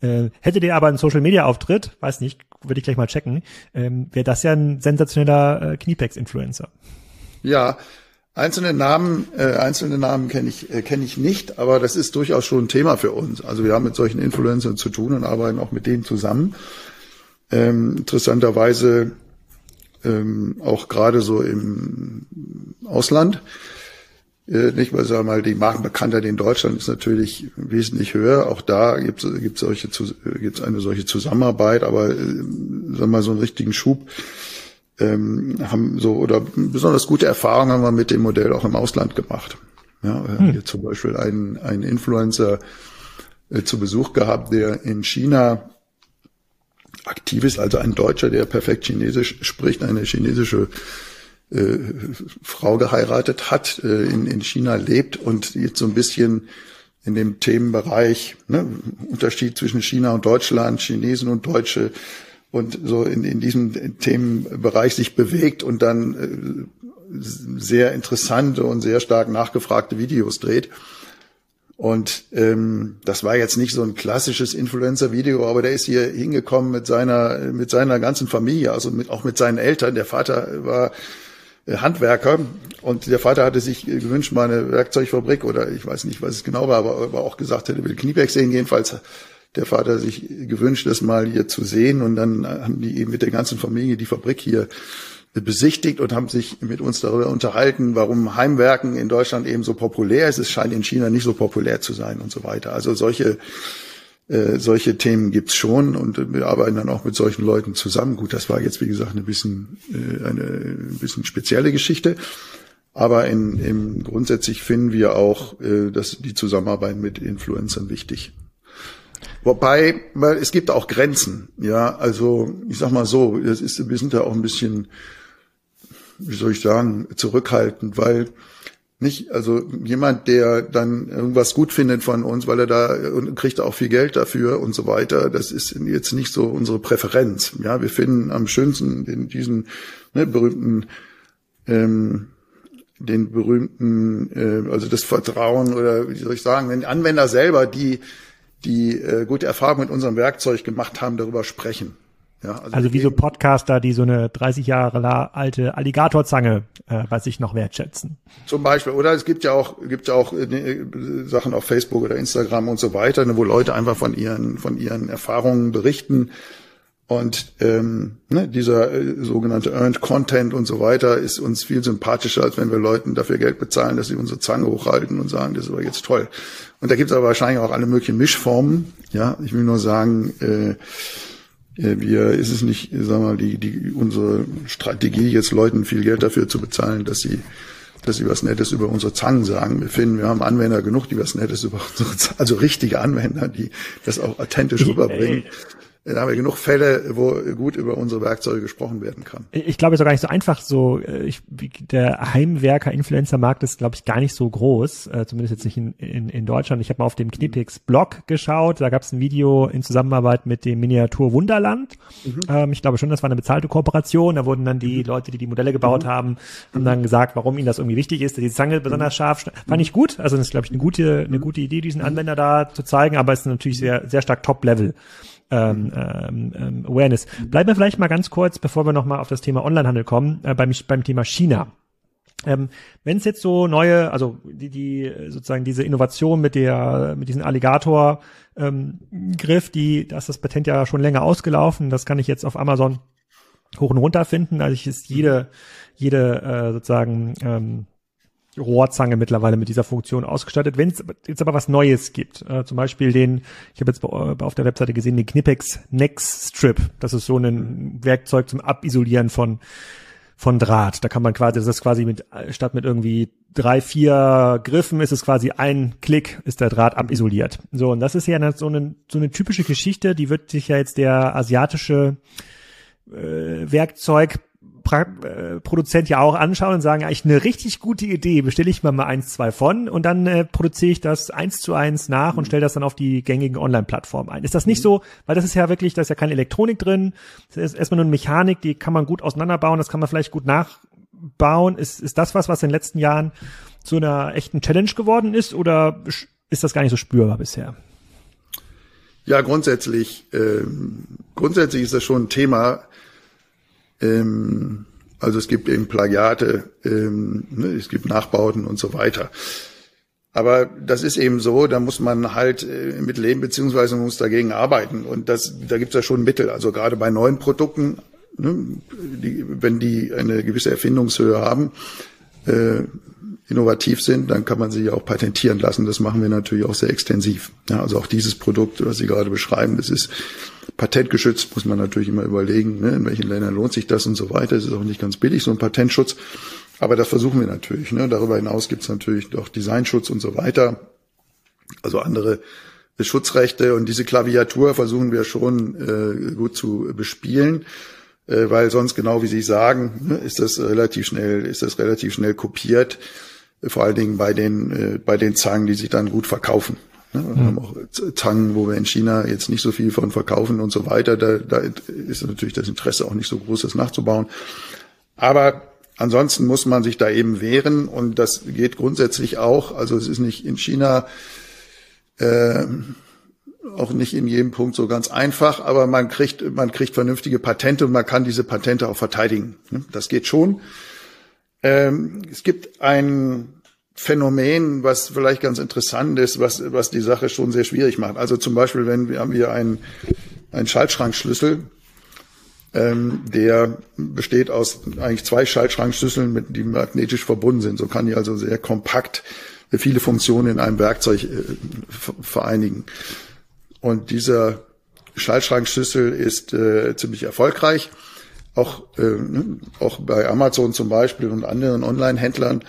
Äh, hättet ihr aber einen Social-Media-Auftritt, weiß nicht, würde ich gleich mal checken, ähm, wäre das ja ein sensationeller äh, Kniepex-Influencer. Ja, einzelne Namen, äh, einzelne Namen kenne ich äh, kenne ich nicht, aber das ist durchaus schon ein Thema für uns. Also wir haben mit solchen Influencern zu tun und arbeiten auch mit denen zusammen. Ähm, interessanterweise ähm, auch gerade so im Ausland nicht, weil sagen wir mal die Markenbekanntheit in Deutschland ist natürlich wesentlich höher. Auch da gibt es solche gibt's eine solche Zusammenarbeit, aber äh, sagen wir mal so einen richtigen Schub ähm, haben so oder besonders gute Erfahrungen haben wir mit dem Modell auch im Ausland gemacht. Ja, wir haben hm. hier zum Beispiel einen, einen Influencer äh, zu Besuch gehabt, der in China aktiv ist, also ein Deutscher, der perfekt Chinesisch spricht, eine chinesische äh, Frau geheiratet hat, äh, in, in China lebt und jetzt so ein bisschen in dem Themenbereich ne, Unterschied zwischen China und Deutschland, Chinesen und Deutsche und so in, in diesem Themenbereich sich bewegt und dann äh, sehr interessante und sehr stark nachgefragte Videos dreht. Und ähm, das war jetzt nicht so ein klassisches Influencer-Video, aber der ist hier hingekommen mit seiner mit seiner ganzen Familie, also mit, auch mit seinen Eltern. Der Vater war Handwerker und der Vater hatte sich gewünscht, mal eine Werkzeugfabrik oder ich weiß nicht, was es genau war, aber, aber auch gesagt, er will Knieberg sehen. Jedenfalls der Vater sich gewünscht, das mal hier zu sehen und dann haben die eben mit der ganzen Familie die Fabrik hier besichtigt und haben sich mit uns darüber unterhalten, warum Heimwerken in Deutschland eben so populär ist. Es scheint in China nicht so populär zu sein und so weiter. Also solche äh, solche Themen gibt's schon und wir arbeiten dann auch mit solchen Leuten zusammen. Gut, das war jetzt wie gesagt ein bisschen äh, eine ein bisschen spezielle Geschichte, aber in, im grundsätzlich finden wir auch, äh, dass die Zusammenarbeit mit Influencern wichtig. Wobei, weil es gibt auch Grenzen, ja, also ich sag mal so, das ist, wir sind da auch ein bisschen, wie soll ich sagen, zurückhaltend, weil nicht, also jemand, der dann irgendwas gut findet von uns, weil er da und kriegt auch viel Geld dafür und so weiter, das ist jetzt nicht so unsere Präferenz. Ja, wir finden am schönsten den, diesen ne, berühmten, ähm, den berühmten, äh, also das Vertrauen oder wie soll ich sagen, wenn Anwender selber, die die äh, gute Erfahrungen mit unserem Werkzeug gemacht haben, darüber sprechen. Ja, also, also wie so Podcaster, die so eine 30 Jahre alte Alligatorzange äh, bei sich noch wertschätzen. Zum Beispiel. Oder es gibt ja auch, gibt ja auch äh, Sachen auf Facebook oder Instagram und so weiter, ne, wo Leute einfach von ihren, von ihren Erfahrungen berichten. Und ähm, ne, dieser äh, sogenannte Earned Content und so weiter ist uns viel sympathischer, als wenn wir Leuten dafür Geld bezahlen, dass sie unsere Zange hochhalten und sagen, das ist aber jetzt toll. Und da gibt es aber wahrscheinlich auch alle möglichen Mischformen. Ja, ich will nur sagen, äh, äh, wir, ist es nicht, sagen wir mal, die, die, unsere Strategie, jetzt Leuten viel Geld dafür zu bezahlen, dass sie, dass sie was Nettes über unsere Zangen sagen. Wir finden, wir haben Anwender genug, die was Nettes über unsere, also richtige Anwender, die das auch authentisch rüberbringen da haben wir genug Fälle, wo gut über unsere Werkzeuge gesprochen werden kann. Ich glaube, es ist auch gar nicht so einfach. So, äh, ich, der Heimwerker-Influencer-Markt ist, glaube ich, gar nicht so groß, äh, zumindest jetzt nicht in, in, in Deutschland. Ich habe mal auf dem Knipix-Blog geschaut. Da gab es ein Video in Zusammenarbeit mit dem Miniatur Wunderland. Mhm. Ähm, ich glaube schon, das war eine bezahlte Kooperation. Da wurden dann die mhm. Leute, die die Modelle gebaut mhm. haben, haben dann gesagt, warum ihnen das irgendwie wichtig ist, dass die Zange besonders mhm. scharf. Fand ich gut. Also das ist, glaube ich, eine gute, eine gute Idee, diesen Anwender da zu zeigen. Aber es ist natürlich sehr, sehr stark Top-Level ähm, ähm, Awareness. Bleiben wir vielleicht mal ganz kurz, bevor wir nochmal auf das Thema Onlinehandel kommen, äh, beim, beim Thema China. Ähm, Wenn es jetzt so neue, also die, die sozusagen diese Innovation mit der, mit diesem Alligator ähm, Griff, die, da ist das Patent ja schon länger ausgelaufen. Das kann ich jetzt auf Amazon hoch und runter finden. Also ich ist jede, jede äh, sozusagen ähm, Rohrzange mittlerweile mit dieser Funktion ausgestattet. Wenn es jetzt aber was Neues gibt, äh, zum Beispiel den, ich habe jetzt auf der Webseite gesehen, den Knipex Next Strip. Das ist so ein Werkzeug zum Abisolieren von von Draht. Da kann man quasi, das ist quasi mit statt mit irgendwie drei, vier Griffen ist es quasi ein Klick, ist der Draht abisoliert. So, und das ist ja so eine, so eine typische Geschichte, die wird sich ja jetzt der asiatische äh, Werkzeug äh, Produzent ja auch anschauen und sagen, eigentlich eine richtig gute Idee, bestelle ich mal mal eins, zwei von und dann äh, produziere ich das eins zu eins nach und stelle das dann auf die gängigen Online-Plattformen ein. Ist das nicht so, weil das ist ja wirklich, da ist ja keine Elektronik drin, das ist erstmal nur eine Mechanik, die kann man gut auseinanderbauen, das kann man vielleicht gut nachbauen. Ist, ist das was, was in den letzten Jahren zu einer echten Challenge geworden ist oder ist das gar nicht so spürbar bisher? Ja, grundsätzlich, äh, grundsätzlich ist das schon ein Thema, ähm, also es gibt eben Plagiate, ähm, ne, es gibt Nachbauten und so weiter. Aber das ist eben so, da muss man halt äh, mit leben, beziehungsweise man muss dagegen arbeiten. Und das, da gibt es ja schon Mittel. Also gerade bei neuen Produkten, ne, die, wenn die eine gewisse Erfindungshöhe haben, äh, innovativ sind, dann kann man sie ja auch patentieren lassen. Das machen wir natürlich auch sehr extensiv. Ja, also auch dieses Produkt, was Sie gerade beschreiben, das ist patentgeschützt, muss man natürlich immer überlegen, ne, in welchen Ländern lohnt sich das und so weiter. Es ist auch nicht ganz billig, so ein Patentschutz. Aber das versuchen wir natürlich. Ne. Darüber hinaus gibt es natürlich auch Designschutz und so weiter. Also andere Schutzrechte und diese Klaviatur versuchen wir schon äh, gut zu bespielen äh, weil sonst genau wie Sie sagen, ne, ist das relativ schnell, ist das relativ schnell kopiert vor allen Dingen bei den, äh, bei den Zangen, die sich dann gut verkaufen. Ne? Wir mhm. haben auch Zangen, wo wir in China jetzt nicht so viel von verkaufen und so weiter. Da, da ist natürlich das Interesse auch nicht so groß, das nachzubauen. Aber ansonsten muss man sich da eben wehren und das geht grundsätzlich auch. Also es ist nicht in China äh, auch nicht in jedem Punkt so ganz einfach, aber man kriegt, man kriegt vernünftige Patente und man kann diese Patente auch verteidigen. Ne? Das geht schon. Ähm, es gibt ein Phänomen, was vielleicht ganz interessant ist, was, was die Sache schon sehr schwierig macht. Also zum Beispiel, wenn wir haben hier einen, einen Schaltschrankschlüssel, ähm, der besteht aus eigentlich zwei Schaltschrankschlüsseln, mit, die magnetisch verbunden sind. So kann die also sehr kompakt viele Funktionen in einem Werkzeug äh, vereinigen. Und dieser Schaltschrankschlüssel ist äh, ziemlich erfolgreich auch, äh, ne, auch bei Amazon zum Beispiel und anderen Online-Händlern.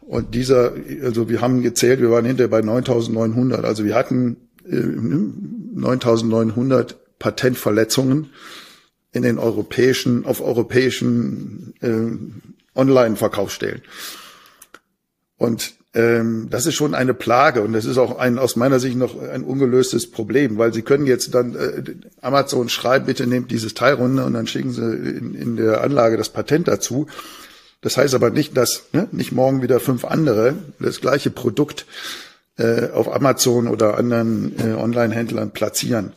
Und dieser, also wir haben gezählt, wir waren hinterher bei 9.900. Also wir hatten äh, 9.900 Patentverletzungen in den europäischen, auf europäischen äh, Online-Verkaufsstellen. Und ähm, das ist schon eine Plage und das ist auch ein aus meiner Sicht noch ein ungelöstes Problem, weil Sie können jetzt dann äh, Amazon schreiben, bitte nehmt dieses Teil runter und dann schicken Sie in, in der Anlage das Patent dazu. Das heißt aber nicht, dass ne, nicht morgen wieder fünf andere das gleiche Produkt äh, auf Amazon oder anderen äh, Online-Händlern platzieren.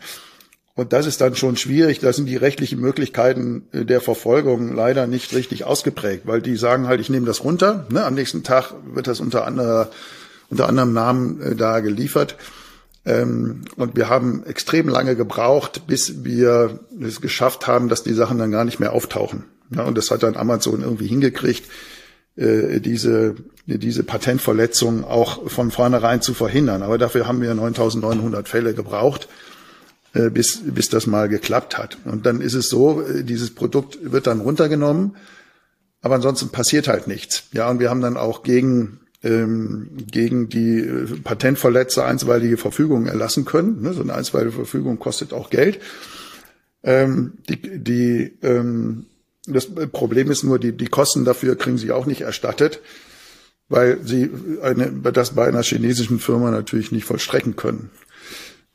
Und das ist dann schon schwierig. Da sind die rechtlichen Möglichkeiten äh, der Verfolgung leider nicht richtig ausgeprägt, weil die sagen halt, ich nehme das runter. Ne? Am nächsten Tag wird das unter, anderer, unter anderem Namen äh, da geliefert. Ähm, und wir haben extrem lange gebraucht, bis wir es geschafft haben, dass die Sachen dann gar nicht mehr auftauchen. Ja, und das hat dann Amazon irgendwie hingekriegt, äh, diese, diese Patentverletzung auch von vornherein zu verhindern. Aber dafür haben wir 9900 Fälle gebraucht bis, bis das mal geklappt hat. Und dann ist es so, äh, dieses Produkt wird dann runtergenommen, aber ansonsten passiert halt nichts. Ja, und wir haben dann auch gegen ähm, gegen die äh, Patentverletzer einstweilige Verfügungen erlassen können. Ne? So eine einstweilige Verfügung kostet auch Geld. Ähm, die, die, ähm, das Problem ist nur, die, die Kosten dafür kriegen sie auch nicht erstattet, weil sie eine, das bei einer chinesischen Firma natürlich nicht vollstrecken können.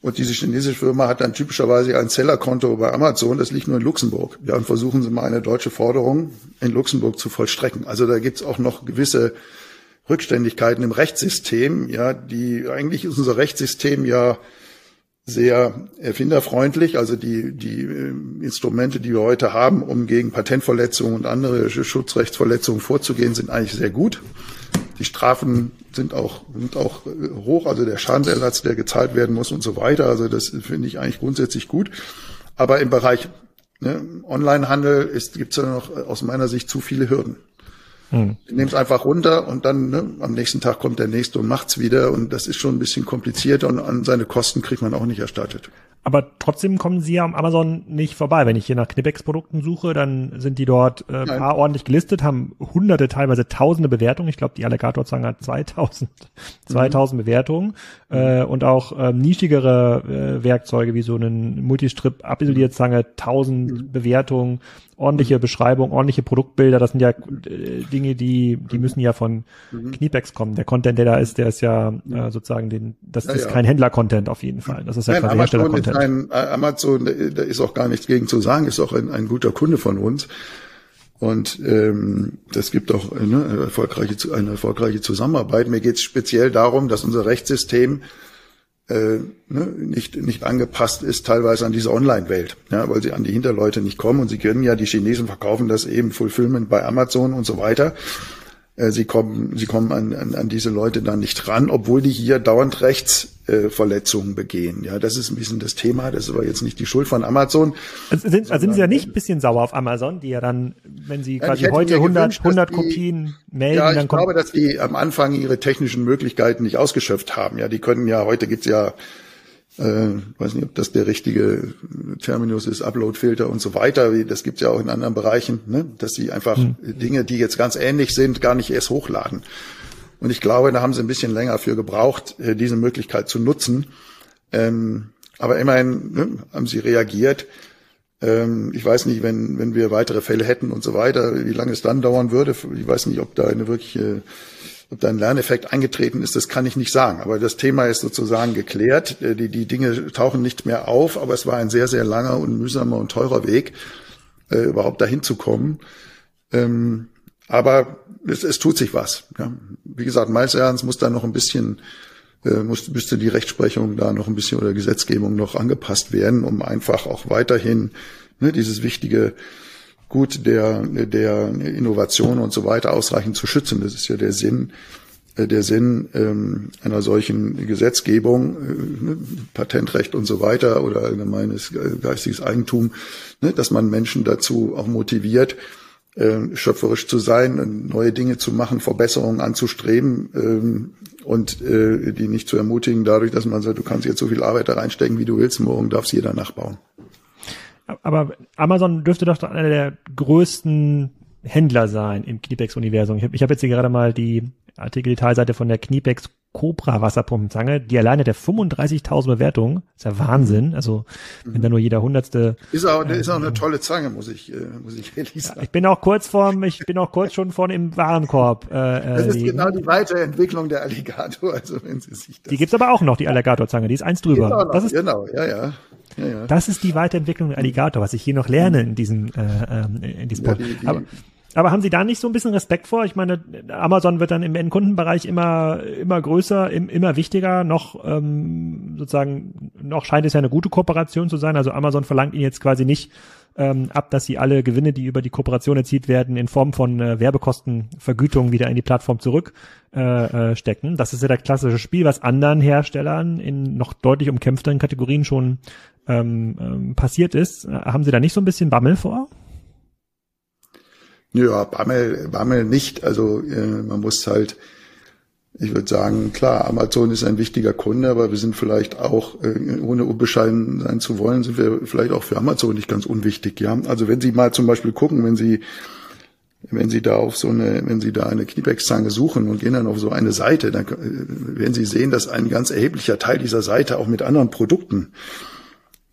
Und diese chinesische Firma hat dann typischerweise ein Zellerkonto bei Amazon, das liegt nur in Luxemburg. Ja, und versuchen Sie mal eine deutsche Forderung in Luxemburg zu vollstrecken. Also da gibt's auch noch gewisse Rückständigkeiten im Rechtssystem, ja, die eigentlich ist unser Rechtssystem ja sehr erfinderfreundlich. Also die, die äh, Instrumente, die wir heute haben, um gegen Patentverletzungen und andere Schutzrechtsverletzungen vorzugehen, sind eigentlich sehr gut. Die Strafen sind auch, sind auch äh, hoch, also der Schadensersatz, der gezahlt werden muss und so weiter. Also das finde ich eigentlich grundsätzlich gut. Aber im Bereich ne, Onlinehandel gibt es ja noch aus meiner Sicht zu viele Hürden. Hm. Nehmen es einfach runter und dann ne, am nächsten Tag kommt der nächste und macht's wieder und das ist schon ein bisschen komplizierter und an seine Kosten kriegt man auch nicht erstattet. Aber trotzdem kommen sie ja am Amazon nicht vorbei. Wenn ich hier nach Knipex-Produkten suche, dann sind die dort äh, paar ordentlich gelistet, haben hunderte, teilweise tausende Bewertungen. Ich glaube, die Alligator-Zange hat 2000, 2000 mhm. Bewertungen. Äh, und auch äh, nischigere äh, Werkzeuge wie so einen Multistrip-Abisolierzange, 1000 mhm. Bewertungen ordentliche Beschreibung, ordentliche Produktbilder, das sind ja äh, Dinge, die, die müssen ja von mhm. Kniepex kommen. Der Content, der da ist, der ist ja äh, sozusagen den, das ja, ist ja. kein Händler-Content auf jeden Fall. Das ist ja Nein, quasi Hersteller-Content. Äh, Amazon, da ist auch gar nichts gegen zu sagen, ist auch ein, ein guter Kunde von uns. Und ähm, das gibt auch eine erfolgreiche, eine erfolgreiche Zusammenarbeit. Mir geht es speziell darum, dass unser Rechtssystem äh, ne, nicht, nicht angepasst ist, teilweise an diese Online-Welt, ja, weil sie an die Hinterleute nicht kommen und sie können ja, die Chinesen verkaufen das eben Fulfillment bei Amazon und so weiter. Äh, sie kommen, sie kommen an, an, an diese Leute dann nicht ran, obwohl die hier dauernd Rechtsverletzungen äh, begehen. Ja, das ist ein bisschen das Thema. Das ist aber jetzt nicht die Schuld von Amazon. Also sind, also sind Sie ja nicht ein bisschen sauer auf Amazon, die ja dann, wenn Sie quasi heute 100, gewünscht, 100 die, Kopien melden, ja, dann kommt. Ich glaube, dass die am Anfang ihre technischen Möglichkeiten nicht ausgeschöpft haben. Ja, die können ja, heute gibt's ja äh, weiß nicht, ob das der richtige Terminus ist, Upload-Filter und so weiter. Das gibt's ja auch in anderen Bereichen, ne? dass sie einfach mhm. Dinge, die jetzt ganz ähnlich sind, gar nicht erst hochladen. Und ich glaube, da haben sie ein bisschen länger für gebraucht, äh, diese Möglichkeit zu nutzen. Ähm, aber immerhin ne, haben sie reagiert. Ähm, ich weiß nicht, wenn, wenn wir weitere Fälle hätten und so weiter, wie lange es dann dauern würde. Ich weiß nicht, ob da eine wirkliche ob da ein Lerneffekt eingetreten ist, das kann ich nicht sagen. Aber das Thema ist sozusagen geklärt. Äh, die, die Dinge tauchen nicht mehr auf, aber es war ein sehr, sehr langer und mühsamer und teurer Weg, äh, überhaupt dahin zu kommen. Ähm, aber es, es tut sich was. Ja. Wie gesagt, meines Erachtens muss da noch ein bisschen, äh, muss, müsste die Rechtsprechung da noch ein bisschen oder Gesetzgebung noch angepasst werden, um einfach auch weiterhin ne, dieses wichtige Gut der, der Innovation und so weiter ausreichend zu schützen. Das ist ja der Sinn, äh, der Sinn ähm, einer solchen Gesetzgebung, äh, ne, Patentrecht und so weiter oder allgemeines geistiges Eigentum, ne, dass man Menschen dazu auch motiviert, äh, schöpferisch zu sein, neue Dinge zu machen, Verbesserungen anzustreben ähm, und äh, die nicht zu ermutigen dadurch, dass man sagt, du kannst jetzt so viel Arbeit da reinstecken, wie du willst, morgen darf es jeder nachbauen aber Amazon dürfte doch einer der größten Händler sein im Kniepex-Universum. Ich habe hab jetzt hier gerade mal die Artikel-Detailseite von der Kniepex Cobra Wasserpumpenzange, die alleine der 35.000 Bewertungen, ist ja Wahnsinn. Also wenn da nur jeder hundertste. Ist auch, äh, ist auch eine tolle Zange, muss ich, äh, muss ich ehrlich sagen. Ich bin auch kurz vorm, ich bin auch kurz schon vorne im Warenkorb. Äh, das ist liegen. genau die Weiterentwicklung der Alligator. Also wenn Sie sich das die gibt's aber auch noch, die Alligatorzange. Die ist eins drüber. Noch, das ist, genau, ja, ja. Ja, ja. Das ist die Weiterentwicklung der Alligator, was ich hier noch lerne in diesem äh, äh, in diesem ja, die, die, aber, aber haben Sie da nicht so ein bisschen Respekt vor? Ich meine, Amazon wird dann im Endkundenbereich immer immer größer, immer wichtiger. Noch ähm, sozusagen noch scheint es ja eine gute Kooperation zu sein. Also Amazon verlangt Ihnen jetzt quasi nicht ähm, ab, dass Sie alle Gewinne, die über die Kooperation erzielt werden, in Form von äh, Werbekostenvergütung wieder in die Plattform zurück äh, äh. Das ist ja das klassische Spiel, was anderen Herstellern in noch deutlich umkämpfteren Kategorien schon ähm, ähm, passiert ist. Haben Sie da nicht so ein bisschen Bammel vor? Ja, Bammel, Bammel nicht. Also äh, man muss halt ich würde sagen, klar, Amazon ist ein wichtiger Kunde, aber wir sind vielleicht auch, äh, ohne unbescheiden sein zu wollen, sind wir vielleicht auch für Amazon nicht ganz unwichtig. Ja, also wenn Sie mal zum Beispiel gucken, wenn Sie wenn Sie da auf so eine, wenn Sie da eine Kniepex-Zange suchen und gehen dann auf so eine Seite, dann äh, werden Sie sehen, dass ein ganz erheblicher Teil dieser Seite auch mit anderen Produkten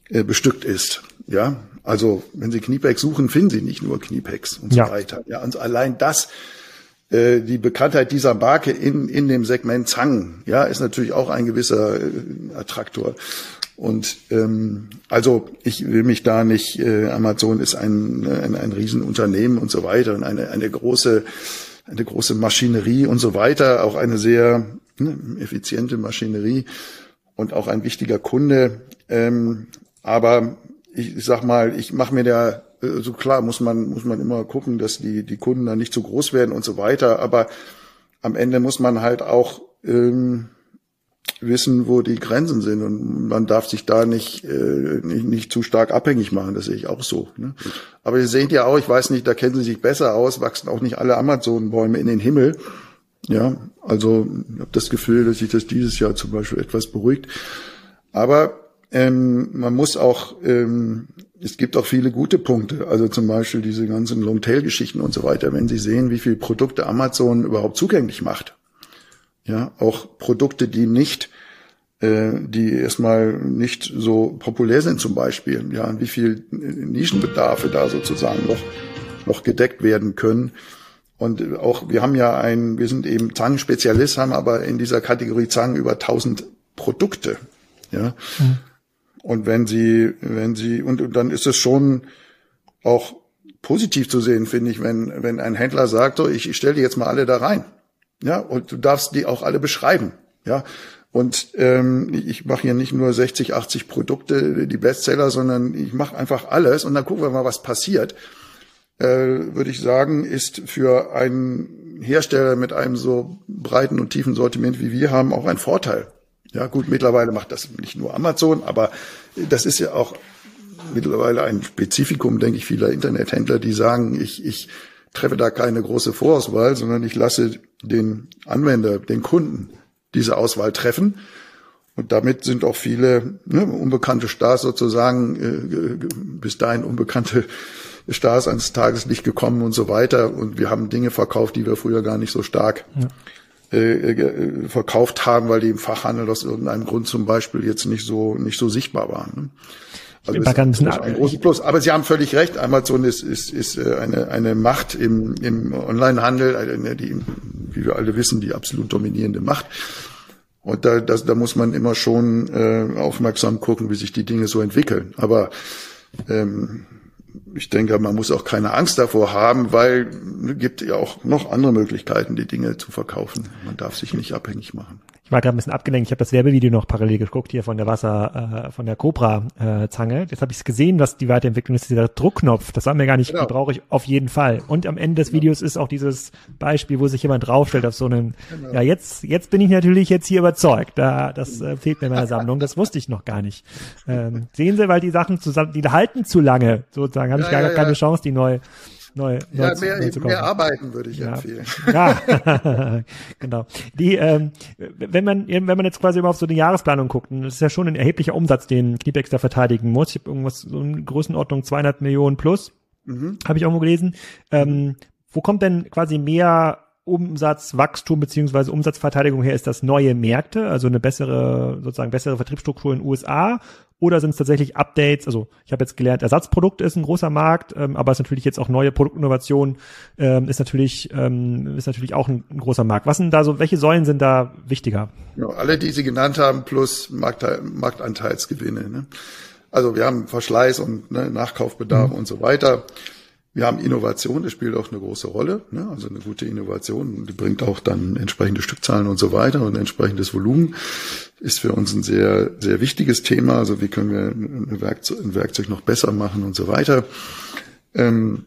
äh, bestückt ist. Ja, also wenn Sie Kniepex suchen, finden Sie nicht nur Kniepex und so ja. weiter. Ja, und allein das äh, die Bekanntheit dieser Marke in, in dem Segment Zangen, ja, ist natürlich auch ein gewisser äh, Attraktor. Und ähm, also ich will mich da nicht, äh, Amazon ist ein, ein, ein Riesenunternehmen und so weiter und eine, eine große, eine große Maschinerie und so weiter, auch eine sehr ne, effiziente Maschinerie und auch ein wichtiger Kunde. Ähm, aber ich, sag mal, ich mache mir da so also klar muss man muss man immer gucken, dass die die Kunden dann nicht zu groß werden und so weiter. Aber am Ende muss man halt auch ähm, wissen, wo die Grenzen sind und man darf sich da nicht, äh, nicht, nicht zu stark abhängig machen. Das sehe ich auch so. Ne? Aber ihr seht ja auch, ich weiß nicht, da kennen Sie sich besser aus, wachsen auch nicht alle Amazon-Bäume in den Himmel. Ja, also ich habe das Gefühl, dass sich das dieses Jahr zum Beispiel etwas beruhigt. Aber ähm, man muss auch, ähm, es gibt auch viele gute Punkte, also zum Beispiel diese ganzen Longtail-Geschichten und so weiter. Wenn Sie sehen, wie viele Produkte Amazon überhaupt zugänglich macht, ja, auch Produkte, die nicht, äh, die erstmal nicht so populär sind zum Beispiel, ja, wie viel Nischenbedarfe da sozusagen noch, noch gedeckt werden können. Und auch, wir haben ja ein, wir sind eben Zangenspezialist, haben aber in dieser Kategorie Zangen über 1000 Produkte, ja. Mhm. Und wenn sie, wenn sie, und, und dann ist es schon auch positiv zu sehen, finde ich, wenn, wenn ein Händler sagt, so, ich, ich stelle die jetzt mal alle da rein. Ja, und du darfst die auch alle beschreiben. Ja, und ähm, ich mache hier nicht nur 60, 80 Produkte, die Bestseller, sondern ich mache einfach alles und dann gucken wir mal, was passiert. Äh, Würde ich sagen, ist für einen Hersteller mit einem so breiten und tiefen Sortiment wie wir haben auch ein Vorteil. Ja, gut, mittlerweile macht das nicht nur Amazon, aber das ist ja auch mittlerweile ein Spezifikum, denke ich, vieler Internethändler, die sagen, ich, ich treffe da keine große Vorauswahl, sondern ich lasse den Anwender, den Kunden diese Auswahl treffen. Und damit sind auch viele ne, unbekannte Stars sozusagen, äh, bis dahin unbekannte Stars ans Tageslicht gekommen und so weiter. Und wir haben Dinge verkauft, die wir früher gar nicht so stark ja. Äh, äh, verkauft haben, weil die im Fachhandel aus irgendeinem Grund zum Beispiel jetzt nicht so nicht so sichtbar waren. Ne? Also ist, ein, ist ein großes Plus. Aber Sie haben völlig recht. Amazon ist, ist, ist äh, eine, eine Macht im, im Onlinehandel, die, wie wir alle wissen, die absolut dominierende Macht. Und da, das, da muss man immer schon äh, aufmerksam gucken, wie sich die Dinge so entwickeln. Aber ähm, ich denke, man muss auch keine Angst davor haben, weil es gibt ja auch noch andere Möglichkeiten, die Dinge zu verkaufen. Man darf sich nicht abhängig machen. Ich war gerade ein bisschen abgelenkt. Ich habe das Werbevideo noch parallel geguckt hier von der Wasser, äh, von der Cobra-Zange. Äh, Jetzt habe ich es gesehen, was die Weiterentwicklung ist, dieser Druckknopf. Das war mir gar nicht, genau. brauche ich auf jeden Fall. Und am Ende des genau. Videos ist auch dieses Beispiel, wo sich jemand draufstellt auf so einen, genau. ja jetzt, jetzt bin ich natürlich jetzt hier überzeugt. Da, das äh, <laughs> fehlt mir in meiner Sammlung. Das wusste ich noch gar nicht. Ähm, sehen Sie, weil die Sachen zusammen, die halten zu lange, sozusagen. Habe ich gar, ja, gar keine Chance, die neu neu, ja, mehr, mehr arbeiten würde ich ja. empfehlen. <laughs> Ja, <laughs> genau. Die, ähm, wenn man, wenn man jetzt quasi immer auf so eine Jahresplanung guckt, das ist ja schon ein erheblicher Umsatz, den Kniepex da verteidigen muss. Ich habe irgendwas so in Größenordnung 200 Millionen plus, mhm. habe ich irgendwo gelesen. Ähm, wo kommt denn quasi mehr Umsatzwachstum beziehungsweise Umsatzverteidigung her? Ist das neue Märkte, also eine bessere, sozusagen bessere Vertriebsstruktur in den USA? Oder sind es tatsächlich Updates? Also ich habe jetzt gelernt, Ersatzprodukte ist ein großer Markt, ähm, aber es ist natürlich jetzt auch neue Produktinnovation ähm, ist natürlich ähm, ist natürlich auch ein, ein, großer Markt. Was sind da so? Welche Säulen sind da wichtiger? Ja, alle, die Sie genannt haben, plus Markt, Marktanteilsgewinne. Ne? Also wir haben Verschleiß und ne, Nachkaufbedarf mhm. und so weiter. Wir haben Innovation, das spielt auch eine große Rolle. Ne? Also eine gute Innovation, die bringt auch dann entsprechende Stückzahlen und so weiter und entsprechendes Volumen. Ist für uns ein sehr, sehr wichtiges Thema. Also wie können wir ein Werkzeug, ein Werkzeug noch besser machen und so weiter. Ähm,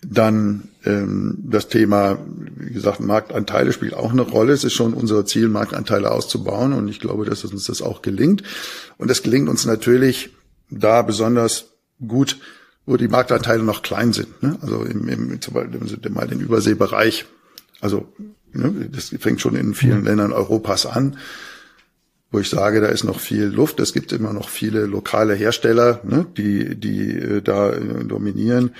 dann ähm, das Thema, wie gesagt, Marktanteile spielt auch eine Rolle. Es ist schon unser Ziel, Marktanteile auszubauen und ich glaube, dass uns das auch gelingt. Und es gelingt uns natürlich da besonders gut, wo die Marktanteile noch klein sind. Ne? Also im, im, zum Beispiel mal den Überseebereich. Also Ne? Das fängt schon in vielen. Ländern Europas an, wo ich sage, da ist noch viel Luft. Es gibt immer noch viele lokale Hersteller, ne? die, die äh, da äh, dominieren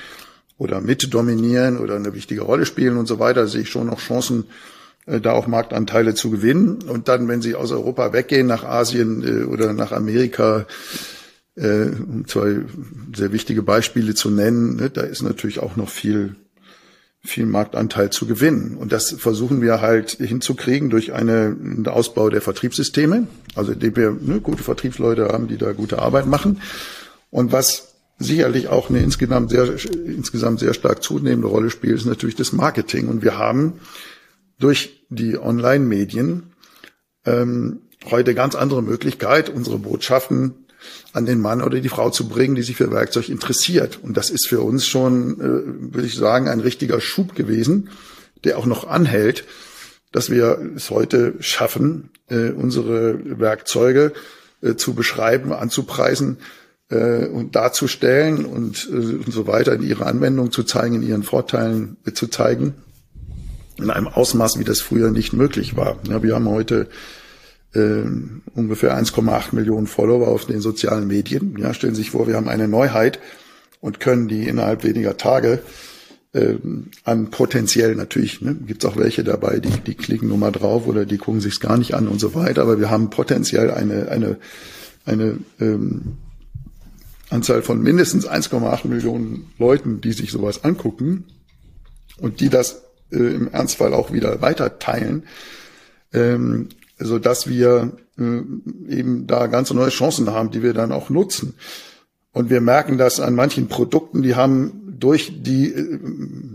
oder mit dominieren oder eine wichtige Rolle spielen und so weiter. Da sehe ich schon noch Chancen, äh, da auch Marktanteile zu gewinnen. Und dann, wenn sie aus Europa weggehen nach Asien äh, oder nach Amerika, äh, um zwei sehr wichtige Beispiele zu nennen, ne, da ist natürlich auch noch viel viel Marktanteil zu gewinnen. Und das versuchen wir halt hinzukriegen durch eine, einen Ausbau der Vertriebssysteme, also indem wir ne, gute Vertriebsleute haben, die da gute Arbeit machen. Und was sicherlich auch eine insgesamt sehr, insgesamt sehr stark zunehmende Rolle spielt, ist natürlich das Marketing. Und wir haben durch die Online-Medien ähm, heute ganz andere Möglichkeit, unsere Botschaften an den Mann oder die Frau zu bringen, die sich für Werkzeug interessiert. Und das ist für uns schon, äh, würde ich sagen, ein richtiger Schub gewesen, der auch noch anhält, dass wir es heute schaffen, äh, unsere Werkzeuge äh, zu beschreiben, anzupreisen und darzustellen und, so weiter in ihre Anwendung zu zeigen, in ihren Vorteilen zu zeigen, in einem Ausmaß, wie das früher nicht möglich war. Wir haben heute äh, ungefähr 1,8 Millionen Follower auf den sozialen Medien. Ja, stellen Sie sich vor, wir haben eine Neuheit und können die innerhalb weniger Tage äh, an potenziell natürlich, ne, gibt es auch welche dabei, die, die klicken nur mal drauf oder die gucken sich's gar nicht an und so weiter, aber wir haben potenziell eine, eine, eine ähm, Anzahl von mindestens 1,8 Millionen Leuten, die sich sowas angucken und die das äh, im Ernstfall auch wieder weiter teilen. Ähm, so dass wir äh, eben da ganz neue Chancen haben, die wir dann auch nutzen. Und wir merken das an manchen Produkten, die haben durch die, äh,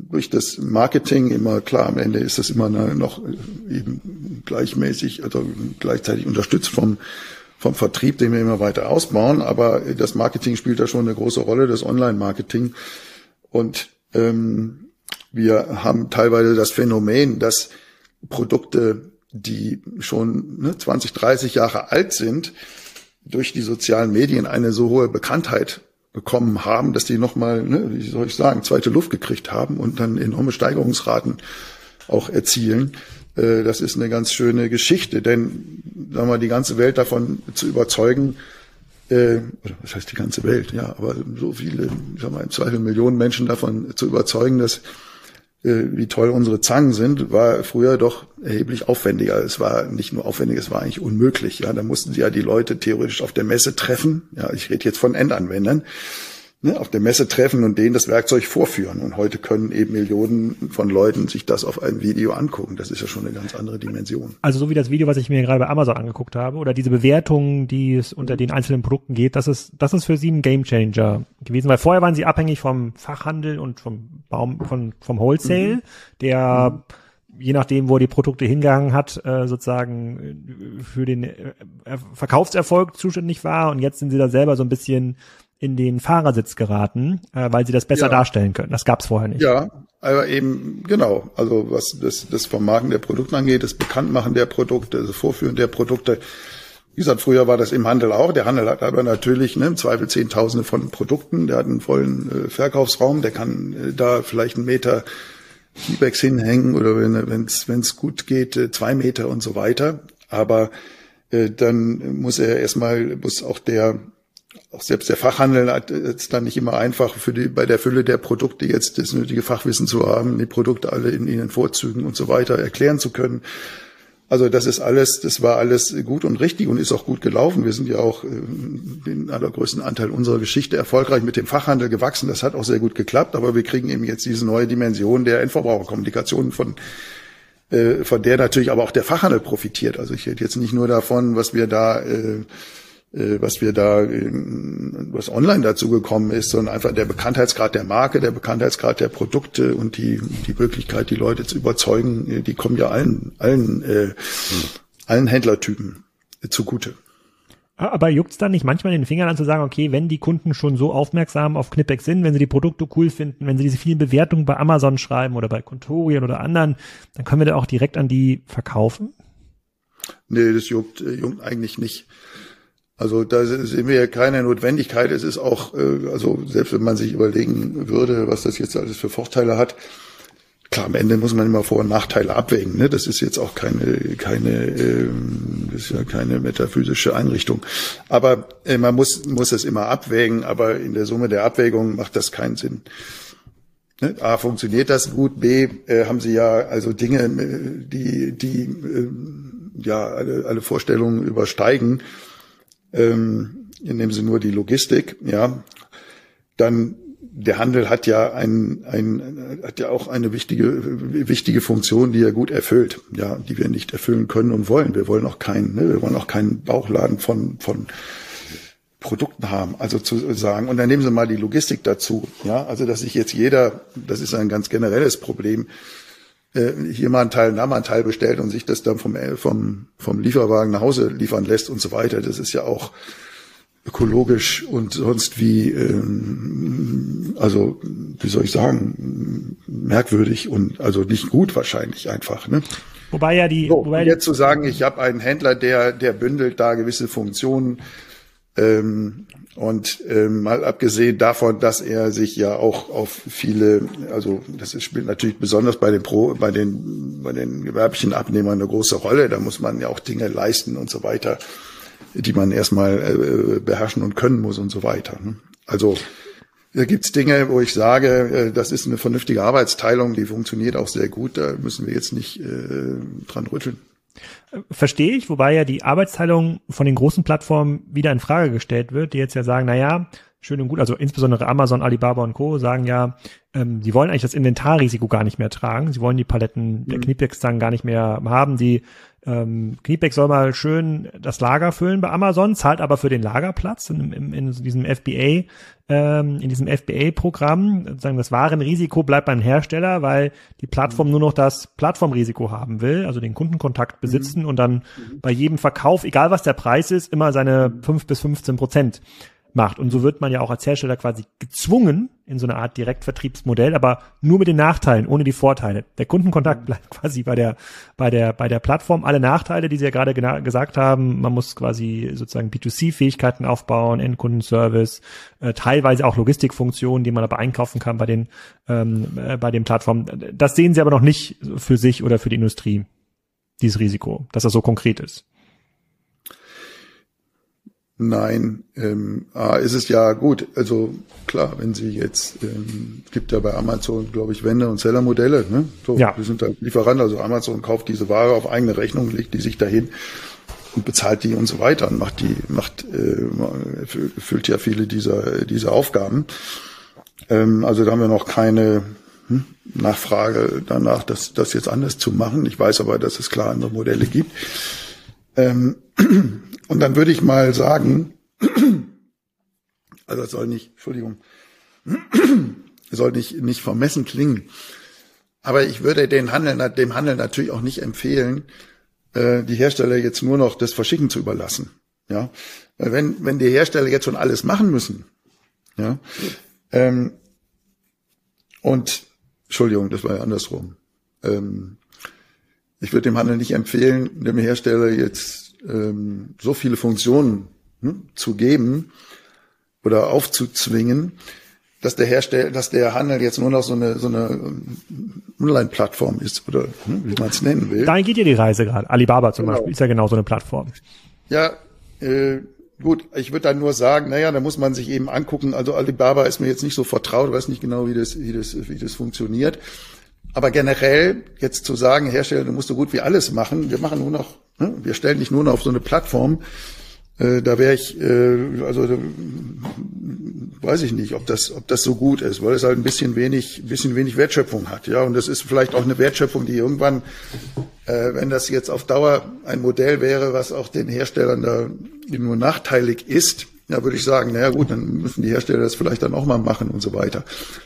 durch das Marketing immer, klar, am Ende ist das immer noch eben gleichmäßig, also gleichzeitig unterstützt vom, vom Vertrieb, den wir immer weiter ausbauen. Aber das Marketing spielt da schon eine große Rolle, das Online-Marketing. Und ähm, wir haben teilweise das Phänomen, dass Produkte die schon ne, 20, 30 Jahre alt sind, durch die sozialen Medien eine so hohe Bekanntheit bekommen haben, dass die nochmal, ne, wie soll ich sagen, zweite Luft gekriegt haben und dann enorme Steigerungsraten auch erzielen. Äh, das ist eine ganz schöne Geschichte, denn sagen wir, die ganze Welt davon zu überzeugen, äh, was heißt die ganze Welt, ja, aber so viele, ich sag mal, im Zweifel Millionen Menschen davon zu überzeugen, dass wie toll unsere Zangen sind, war früher doch erheblich aufwendiger. Es war nicht nur aufwendig, es war eigentlich unmöglich. Ja, da mussten sie ja die Leute theoretisch auf der Messe treffen. Ja, ich rede jetzt von Endanwendern ne, auf der Messe treffen und denen das Werkzeug vorführen. Und heute können eben Millionen von Leuten sich das auf ein Video angucken. Das ist ja schon eine ganz andere Dimension. Also so wie das Video, was ich mir gerade bei Amazon angeguckt habe, oder diese Bewertungen, die es unter den einzelnen Produkten geht, das ist, das ist für Sie ein Gamechanger gewesen, weil vorher waren Sie abhängig vom Fachhandel und vom Baum, von, vom Wholesale, mhm. der mhm je nachdem, wo er die Produkte hingegangen hat, äh, sozusagen für den äh, Verkaufserfolg zuständig war. Und jetzt sind sie da selber so ein bisschen in den Fahrersitz geraten, äh, weil sie das besser ja. darstellen können. Das gab es vorher nicht. Ja, aber eben genau. Also was das, das Vermarkten der Produkte angeht, das Bekanntmachen der Produkte, das Vorführen der Produkte. Wie gesagt, früher war das im Handel auch. Der Handel hat aber natürlich ne, im Zweifel Zehntausende von Produkten. Der hat einen vollen äh, Verkaufsraum. Der kann äh, da vielleicht einen Meter Keybacks hinhängen oder wenn es gut geht, äh, zwei Meter und so weiter. Aber äh, dann muss er erstmal, muss auch der auch selbst der Fachhandel hat es dann nicht immer einfach für die, bei der Fülle der Produkte jetzt das nötige Fachwissen zu haben, die Produkte alle in ihren Vorzügen und so weiter erklären zu können. Also das ist alles, das war alles gut und richtig und ist auch gut gelaufen. Wir sind ja auch äh, den allergrößten Anteil unserer Geschichte erfolgreich mit dem Fachhandel gewachsen. Das hat auch sehr gut geklappt, aber wir kriegen eben jetzt diese neue Dimension der Endverbraucherkommunikation von äh, von der natürlich aber auch der Fachhandel profitiert. Also ich rede jetzt nicht nur davon, was wir da äh, was wir da, was online dazu gekommen ist, sondern einfach der Bekanntheitsgrad der Marke, der Bekanntheitsgrad der Produkte und die, die Möglichkeit, die Leute zu überzeugen, äh, die kommen ja allen, allen, äh, allen Händlertypen zugute. Aber juckt's dann nicht manchmal in den Fingern an zu sagen, okay, wenn die Kunden schon so aufmerksam auf Knipex sind, wenn sie die Produkte cool finden, wenn sie diese vielen Bewertungen bei Amazon schreiben oder bei Contorien oder anderen, dann können wir da auch direkt an die verkaufen? Nee, das juckt, juckt eigentlich nicht. Also da sehen wir ja keine Notwendigkeit. Es ist auch, äh, also selbst wenn man sich überlegen würde, was das jetzt alles für Vorteile hat, klar, am Ende muss man immer Vor- und Nachteile abwägen. Ne? Das ist jetzt auch keine, keine, ähm, das ist ja keine metaphysische Einrichtung. Aber äh, man muss, muss es immer abwägen, aber in der Summe der Abwägung macht das keinen Sinn. Ne? A, funktioniert das gut, B, äh, haben sie ja also Dinge, äh, die, die äh, ja alle, alle Vorstellungen übersteigen, ähm, indem sie nur die Logistik, ja, dann der Handel hat ja ein, ein hat ja auch eine wichtige wichtige Funktion, die er gut erfüllt, ja, die wir nicht erfüllen können und wollen. Wir wollen auch keinen, ne, wir wollen auch keinen Bauchladen von von Produkten haben, also zu sagen. Und dann nehmen Sie mal die Logistik dazu, ja, also dass sich jetzt jeder, das ist ein ganz generelles Problem, hier mal einen Teil, da mal einen Teil bestellt und sich das dann vom vom vom Lieferwagen nach Hause liefern lässt und so weiter. Das ist ja auch ökologisch und sonst wie, ähm, also wie soll ich sagen, merkwürdig und also nicht gut wahrscheinlich einfach. Ne? Wobei ja die, so, wobei jetzt zu sagen, ich habe einen Händler, der der bündelt da gewisse Funktionen ähm, und ähm, mal abgesehen davon, dass er sich ja auch auf viele, also das spielt natürlich besonders bei den Pro, bei den bei den gewerblichen Abnehmern eine große Rolle. Da muss man ja auch Dinge leisten und so weiter die man erstmal äh, beherrschen und können muss und so weiter. Ne? Also da gibt's Dinge, wo ich sage, äh, das ist eine vernünftige Arbeitsteilung, die funktioniert auch sehr gut. Da müssen wir jetzt nicht äh, dran rütteln. Verstehe ich, wobei ja die Arbeitsteilung von den großen Plattformen wieder in Frage gestellt wird, die jetzt ja sagen, na ja, schön und gut, also insbesondere Amazon, Alibaba und Co. sagen ja, ähm, sie wollen eigentlich das Inventarrisiko gar nicht mehr tragen. Sie wollen die Paletten der mhm. Knipex dann gar nicht mehr haben. Die ähm, Kniepex soll mal schön das Lager füllen bei Amazon, zahlt aber für den Lagerplatz in, in, in diesem FBA, ähm, in diesem FBA-Programm. Sozusagen das Warenrisiko bleibt beim Hersteller, weil die Plattform nur noch das Plattformrisiko haben will, also den Kundenkontakt besitzen mhm. und dann bei jedem Verkauf, egal was der Preis ist, immer seine fünf bis 15 Prozent macht. Und so wird man ja auch als Hersteller quasi gezwungen in so eine Art Direktvertriebsmodell, aber nur mit den Nachteilen, ohne die Vorteile. Der Kundenkontakt bleibt quasi bei der, bei der, bei der Plattform. Alle Nachteile, die Sie ja gerade gesagt haben, man muss quasi sozusagen B2C-Fähigkeiten aufbauen, Endkundenservice, äh, teilweise auch Logistikfunktionen, die man aber einkaufen kann bei den, ähm, äh, bei den Plattformen. Das sehen Sie aber noch nicht für sich oder für die Industrie, dieses Risiko, dass das so konkret ist. Nein, ähm, ah, ist es ja gut. Also klar, wenn Sie jetzt, ähm, gibt ja bei Amazon, glaube ich, Wende- und Sellermodelle. Ne? So, ja. Wir sind da Lieferant, also Amazon kauft diese Ware auf eigene Rechnung, legt die sich dahin und bezahlt die und so weiter und macht die, macht, äh, erfüllt ja viele dieser, dieser Aufgaben. Ähm, also da haben wir noch keine hm, Nachfrage danach, das, das jetzt anders zu machen. Ich weiß aber, dass es klar andere Modelle gibt. Ähm, und dann würde ich mal sagen, <clears throat> also es soll nicht, Entschuldigung, <clears throat> soll nicht, nicht vermessen klingen. Aber ich würde den Handel, dem Handel natürlich auch nicht empfehlen, äh, die Hersteller jetzt nur noch das Verschicken zu überlassen. Ja, wenn, wenn die Hersteller jetzt schon alles machen müssen, ja, ähm, und Entschuldigung, das war ja andersrum. Ähm, ich würde dem Handel nicht empfehlen, dem Hersteller jetzt ähm, so viele Funktionen hm, zu geben oder aufzuzwingen, dass der Hersteller, dass der Handel jetzt nur noch so eine so eine ähm, Online-Plattform ist oder hm, wie man es nennen will. Dahin geht ja die Reise gerade. Alibaba zum genau. Beispiel ist ja genau so eine Plattform. Ja, äh, gut. Ich würde dann nur sagen, naja, da muss man sich eben angucken. Also Alibaba ist mir jetzt nicht so vertraut, weiß nicht genau, wie das wie das wie das funktioniert. Aber generell jetzt zu sagen, Hersteller, du musst so gut wie alles machen. Wir machen nur noch Ne? Wir stellen dich nur noch auf so eine Plattform. Äh, da wäre ich, äh, also da, weiß ich nicht, ob das, ob das so gut ist, weil es halt ein bisschen wenig, bisschen wenig Wertschöpfung hat, ja. Und das ist vielleicht auch eine Wertschöpfung, die irgendwann, äh, wenn das jetzt auf Dauer ein Modell wäre, was auch den Herstellern da nur nachteilig ist, ja, würde ich sagen, naja gut, dann müssen die Hersteller das vielleicht dann auch mal machen und so weiter.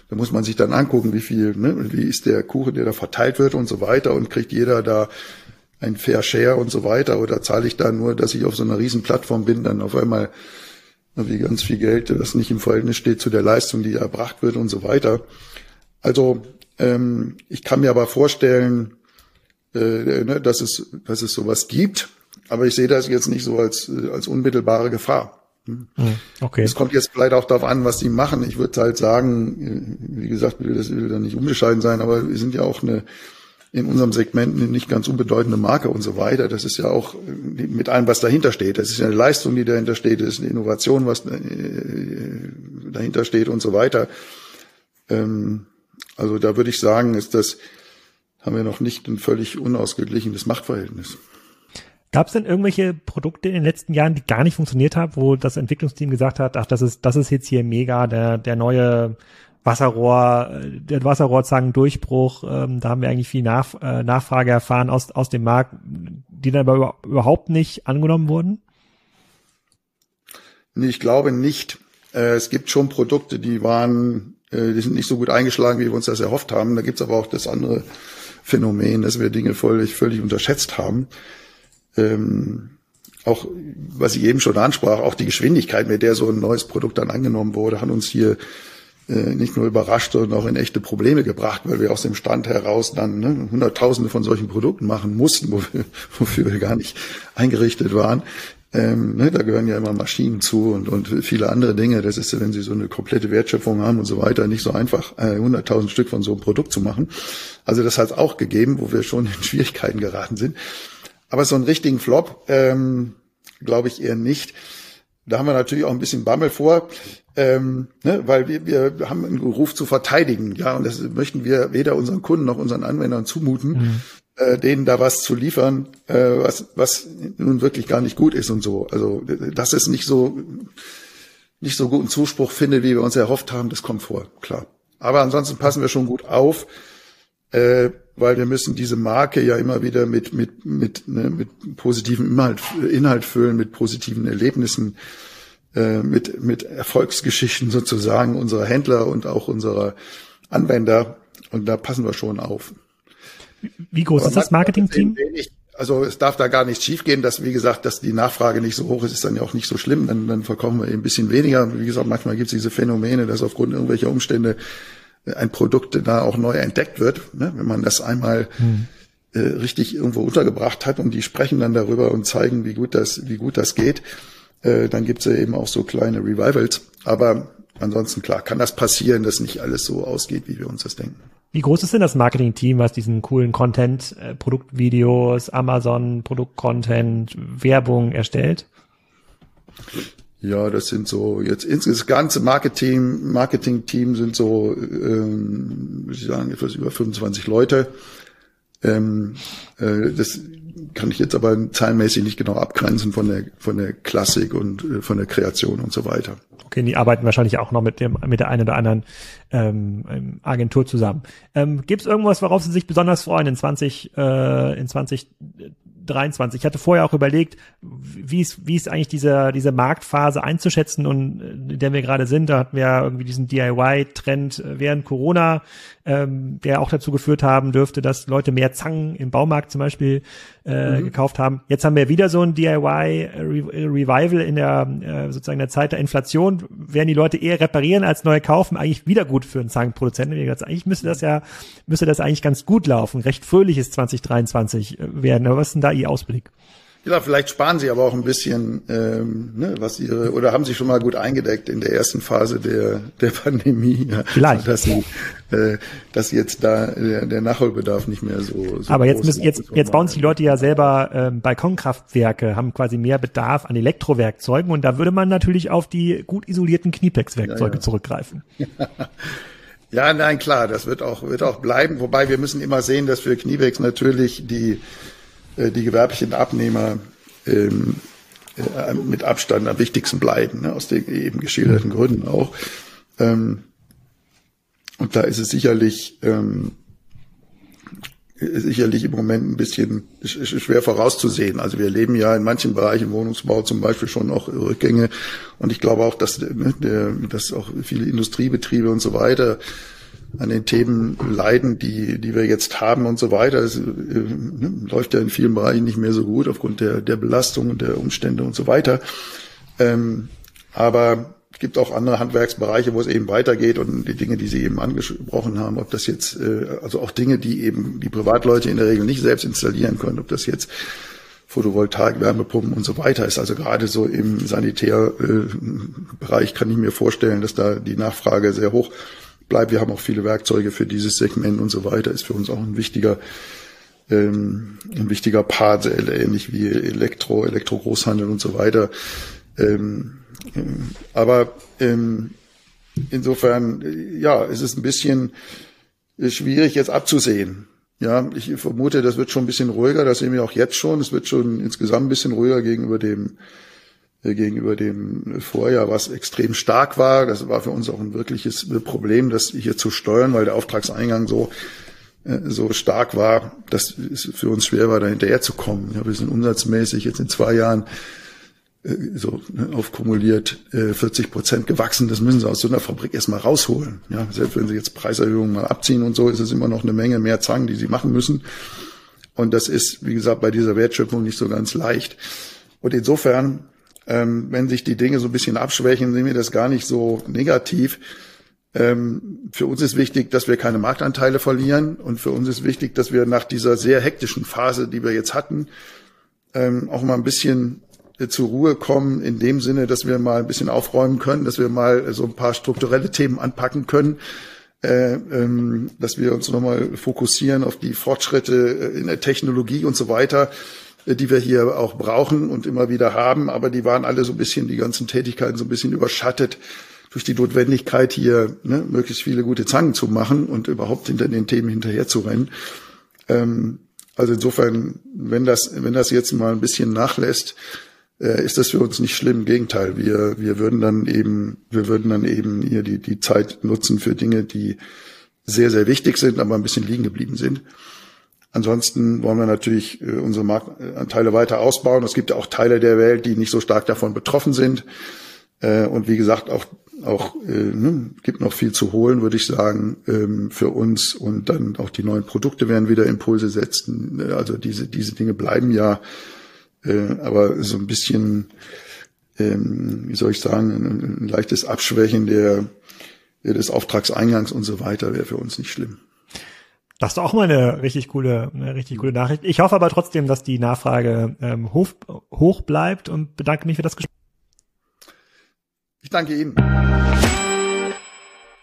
Da muss man sich dann angucken, wie viel, ne, wie ist der Kuchen, der da verteilt wird und so weiter und kriegt jeder da ein Fair Share und so weiter? Oder zahle ich da nur, dass ich auf so einer riesen Plattform bin, dann auf einmal wie ganz viel Geld, das nicht im Verhältnis steht zu der Leistung, die erbracht wird und so weiter. Also ähm, ich kann mir aber vorstellen, äh, ne, dass es dass es sowas gibt, aber ich sehe das jetzt nicht so als als unmittelbare Gefahr. Hm. hm, okay. Es kommt jetzt vielleicht auch darauf an, was die machen. Ich würde halt sagen, wie gesagt, will das will da nicht unbescheiden sein, aber wir sind ja auch eine in unserem Segment eine nicht ganz unbedeutende Marke und so weiter. Das ist ja auch mit allem, was dahinter steht. Das ist ja eine Leistung, die dahinter steht. Das ist eine Innovation, was äh, dahinter steht und so weiter. Ähm, also da würde ich sagen, ist das, haben wir noch nicht ein völlig unausgeglichenes Machtverhältnis. Gab es denn irgendwelche Produkte in den letzten Jahren, die gar nicht funktioniert haben, wo das Entwicklungsteam gesagt hat, ach, das ist, das ist jetzt hier mega, der, der neue Wasserrohr, äh, der Wasserrohrzangendurchbruch, ähm, da haben wir eigentlich viel Nach, äh, Nachfrage erfahren aus, aus dem Markt, die dann aber überhaupt nicht angenommen wurden? Nee, ich glaube nicht. Äh, es gibt schon Produkte, die waren, äh, die sind nicht so gut eingeschlagen, wie wir uns das erhofft haben. Da gibt's aber auch das andere Phänomen, dass wir Dinge völlig, völlig unterschätzt haben. Ähm, auch, was ich eben schon ansprach, auch die Geschwindigkeit, mit der so ein neues Produkt dann angenommen wurde, hat uns hier äh, nicht nur überrascht, sondern auch in echte Probleme gebracht, weil wir aus dem Stand heraus dann ne, Hunderttausende von solchen Produkten machen mussten, wofür, <laughs> wofür wir gar nicht eingerichtet waren. Ähm, ne, da gehören ja immer Maschinen zu und, und viele andere Dinge. Das ist, wenn Sie so eine komplette Wertschöpfung haben und so weiter, nicht so einfach, äh, 100.000 Stück von so einem Produkt zu machen. Also das hat es auch gegeben, wo wir schon in Schwierigkeiten geraten sind. Aber so einen richtigen Flop, ähm, glaube ich eher nicht. Da haben wir natürlich auch ein bisschen Bammel vor, ähm, ne, weil wir, wir haben einen Ruf zu verteidigen, ja, und das möchten wir weder unseren Kunden noch unseren Anwendern zumuten, mhm. äh, denen da was zu liefern, äh, was, was nun wirklich gar nicht gut ist und so. Also dass es nicht so nicht so guten Zuspruch findet, wie wir uns erhofft haben, das kommt vor, klar. Aber ansonsten passen wir schon gut auf, äh, weil wir müssen diese Marke ja immer wieder mit mit mit ne, mit positivem Inhalt, Inhalt füllen, mit positiven Erlebnissen äh, mit, mit Erfolgsgeschichten sozusagen unserer Händler und auch unserer Anwender. Und da passen wir schon auf. Wie groß ist das Marketing-Team? Also es darf da gar nichts schiefgehen, dass, wie gesagt, dass die Nachfrage nicht so hoch ist, ist dann ja auch nicht so schlimm. Dann, dann verkaufen wir eben ein bisschen weniger. Wie gesagt, manchmal gibt es diese Phänomene, dass aufgrund irgendwelcher Umstände ein Produkt da auch neu entdeckt wird. Ne? Wenn man das einmal hm. äh, richtig irgendwo untergebracht hat und die sprechen dann darüber und zeigen, wie gut das, wie gut das geht. Äh, dann gibt's ja eben auch so kleine Revivals. Aber ansonsten klar, kann das passieren, dass nicht alles so ausgeht, wie wir uns das denken. Wie groß ist denn das Marketing-Team, was diesen coolen Content, äh, Produktvideos, Amazon, Produktcontent, Werbung erstellt? Ja, das sind so jetzt das ganze Marketing Marketing Team sind so, ähm, würde ich sagen, etwas über 25 Leute. Ähm, äh, das kann ich jetzt aber zahlenmäßig nicht genau abgrenzen von der von der Klassik und äh, von der Kreation und so weiter. Okay, die arbeiten wahrscheinlich auch noch mit dem mit der einen oder anderen ähm, ähm Agentur zusammen. Ähm, Gibt es irgendwas, worauf Sie sich besonders freuen in 20 äh, in 20 23. Ich hatte vorher auch überlegt, wie ist, wie ist eigentlich diese, diese Marktphase einzuschätzen und in der wir gerade sind. Da hatten wir irgendwie diesen DIY-Trend während Corona, ähm, der auch dazu geführt haben dürfte, dass Leute mehr Zangen im Baumarkt zum Beispiel äh, mhm. gekauft haben. Jetzt haben wir wieder so ein DIY-Revival in der äh, sozusagen der Zeit der Inflation. Werden die Leute eher reparieren als neu kaufen? Eigentlich wieder gut für einen Zangenproduzenten. Eigentlich müsste das ja, müsste das eigentlich ganz gut laufen. Recht fröhliches 2023 äh, werden. Aber was ist denn da Ihr Ausblick? Ja, vielleicht sparen Sie aber auch ein bisschen, ähm, ne, was Ihre oder haben Sie schon mal gut eingedeckt in der ersten Phase der der Pandemie, ja, vielleicht, dass Sie, äh, dass jetzt da der, der Nachholbedarf nicht mehr so. so aber jetzt müssen jetzt jetzt bauen sich die Leute ja selber ähm, Balkonkraftwerke, haben quasi mehr Bedarf an Elektrowerkzeugen und da würde man natürlich auf die gut isolierten Kniepex-Werkzeuge ja, ja. zurückgreifen. <laughs> Ja, nein, klar, das wird auch, wird auch bleiben. Wobei wir müssen immer sehen, dass für Kniepex natürlich die die gewerblichen Abnehmer ähm, äh, mit Abstand am wichtigsten bleiben, ne, aus den eben geschilderten. Gründen auch. Ähm, und da ist es sicherlich ähm, sicherlich im Moment ein bisschen schwer vorauszusehen. Also wir erleben ja in manchen Bereichen Wohnungsbau zum Beispiel schon auch Rückgänge. Und ich glaube auch, dass, ne, dass auch viele Industriebetriebe und so weiter an den Themen leiden, die, die wir jetzt haben und so weiter. Es äh, läuft ja in vielen Bereichen nicht mehr so gut aufgrund der, der Belastung und der Umstände und so weiter. Ähm, aber es gibt auch andere Handwerksbereiche, wo es eben weitergeht und die Dinge, die Sie eben angesprochen haben, ob das jetzt, äh, also auch Dinge, die eben die Privatleute in der Regel nicht selbst installieren können, ob das jetzt Photovoltaik, Wärmepumpen und so weiter ist. Also gerade so im Sanitärbereich kann ich mir vorstellen, dass da die Nachfrage sehr hoch bleibt. Wir haben auch viele Werkzeuge für dieses Segment und so weiter. Ist für uns auch ein wichtiger ähm, ein wichtiger Part, ähnlich wie Elektro, Elektro-Großhandel und so weiter. Ähm, ähm, aber ähm, insofern, ja, es ist ein bisschen schwierig jetzt abzusehen. Ja, ich vermute, das wird schon ein bisschen ruhiger. Das sehen wir auch jetzt schon. Es wird schon insgesamt ein bisschen ruhiger gegenüber dem äh, gegenüber dem Vorjahr, was extrem stark war. Das war für uns auch ein wirkliches Problem, das hier zu steuern, weil der Auftragseingang so äh, so stark war, dass es für uns schwer war, da hinterher zu kommen. Ja, wir sind umsatzmäßig jetzt in zwei Jahren äh, so ne, aufkumuliert 40 Prozent gewachsen. Das müssen sie aus so einer Fabrik erstmal rausholen. Ja, selbst wenn sie jetzt Preiserhöhungen mal abziehen und so, ist es immer noch eine Menge mehr Zangen, die sie machen müssen. Und das ist, wie gesagt, bei dieser Wertschöpfung nicht so ganz leicht. Und insofern, ähm, wenn sich die Dinge so ein bisschen abschwächen, sehen wir das gar nicht so negativ. Ähm, für uns ist wichtig, dass wir keine Marktanteile verlieren. Und für uns ist wichtig, dass wir nach dieser sehr hektischen Phase, die wir jetzt hatten, ähm, auch mal ein bisschen äh, zur Ruhe kommen, in dem Sinne, dass wir mal ein bisschen aufräumen können, dass wir mal so ein paar strukturelle Themen anpacken können, äh, ähm, dass wir uns nochmal fokussieren auf die Fortschritte äh, in der Technologie und so weiter, äh, die wir hier auch brauchen und immer wieder haben, aber die waren alle so ein bisschen, die ganzen Tätigkeiten so ein bisschen überschattet durch die Notwendigkeit, hier ne, möglichst viele gute Zangen zu machen und überhaupt hinter den Themen hinterher zu rennen. Ähm, also insofern, wenn das, wenn das jetzt mal ein bisschen nachlässt, äh, ist das für uns nicht schlimm. Im Gegenteil, wir, wir würden dann eben, wir würden dann eben hier die, die Zeit nutzen für Dinge, die sehr, sehr wichtig sind, aber ein bisschen liegen geblieben sind. Ansonsten wollen wir natürlich äh, unsere Marktanteile weiter ausbauen. Es gibt ja auch Teile der Welt, die nicht so stark davon betroffen sind. Äh, und wie gesagt, auch auch äh, ne, gibt noch viel zu holen, würde ich sagen, ähm, für uns und dann auch die neuen Produkte werden wieder Impulse setzen. Also diese diese Dinge bleiben ja äh, aber so ein bisschen, ähm, wie soll ich sagen, ein, ein leichtes Abschwächen der, des Auftragseingangs und so weiter wäre für uns nicht schlimm. Das ist auch mal eine richtig coole, eine richtig coole Nachricht. Ich hoffe aber trotzdem, dass die Nachfrage ähm, hoch, hoch bleibt und bedanke mich für das Gespräch. Ich danke Ihnen.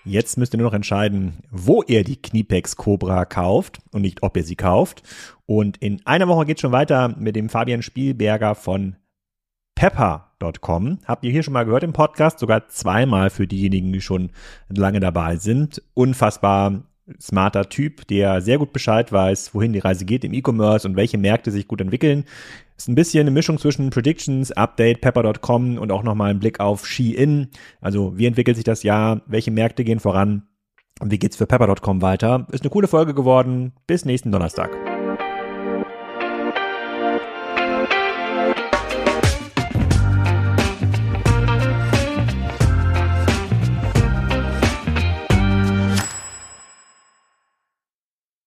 Jetzt müsst ihr nur noch entscheiden, wo ihr die Kniepex Cobra kauft und nicht, ob ihr sie kauft. Und in einer Woche geht schon weiter mit dem Fabian Spielberger von pepper.com. Habt ihr hier schon mal gehört im Podcast, sogar zweimal für diejenigen, die schon lange dabei sind. Unfassbar smarter Typ, der sehr gut Bescheid weiß, wohin die Reise geht im E-Commerce und welche Märkte sich gut entwickeln. Ist ein bisschen eine Mischung zwischen Predictions, Update, Pepper.com und auch nochmal ein Blick auf Shein. Also wie entwickelt sich das Jahr? Welche Märkte gehen voran? Und wie geht's für Pepper.com weiter? Ist eine coole Folge geworden. Bis nächsten Donnerstag.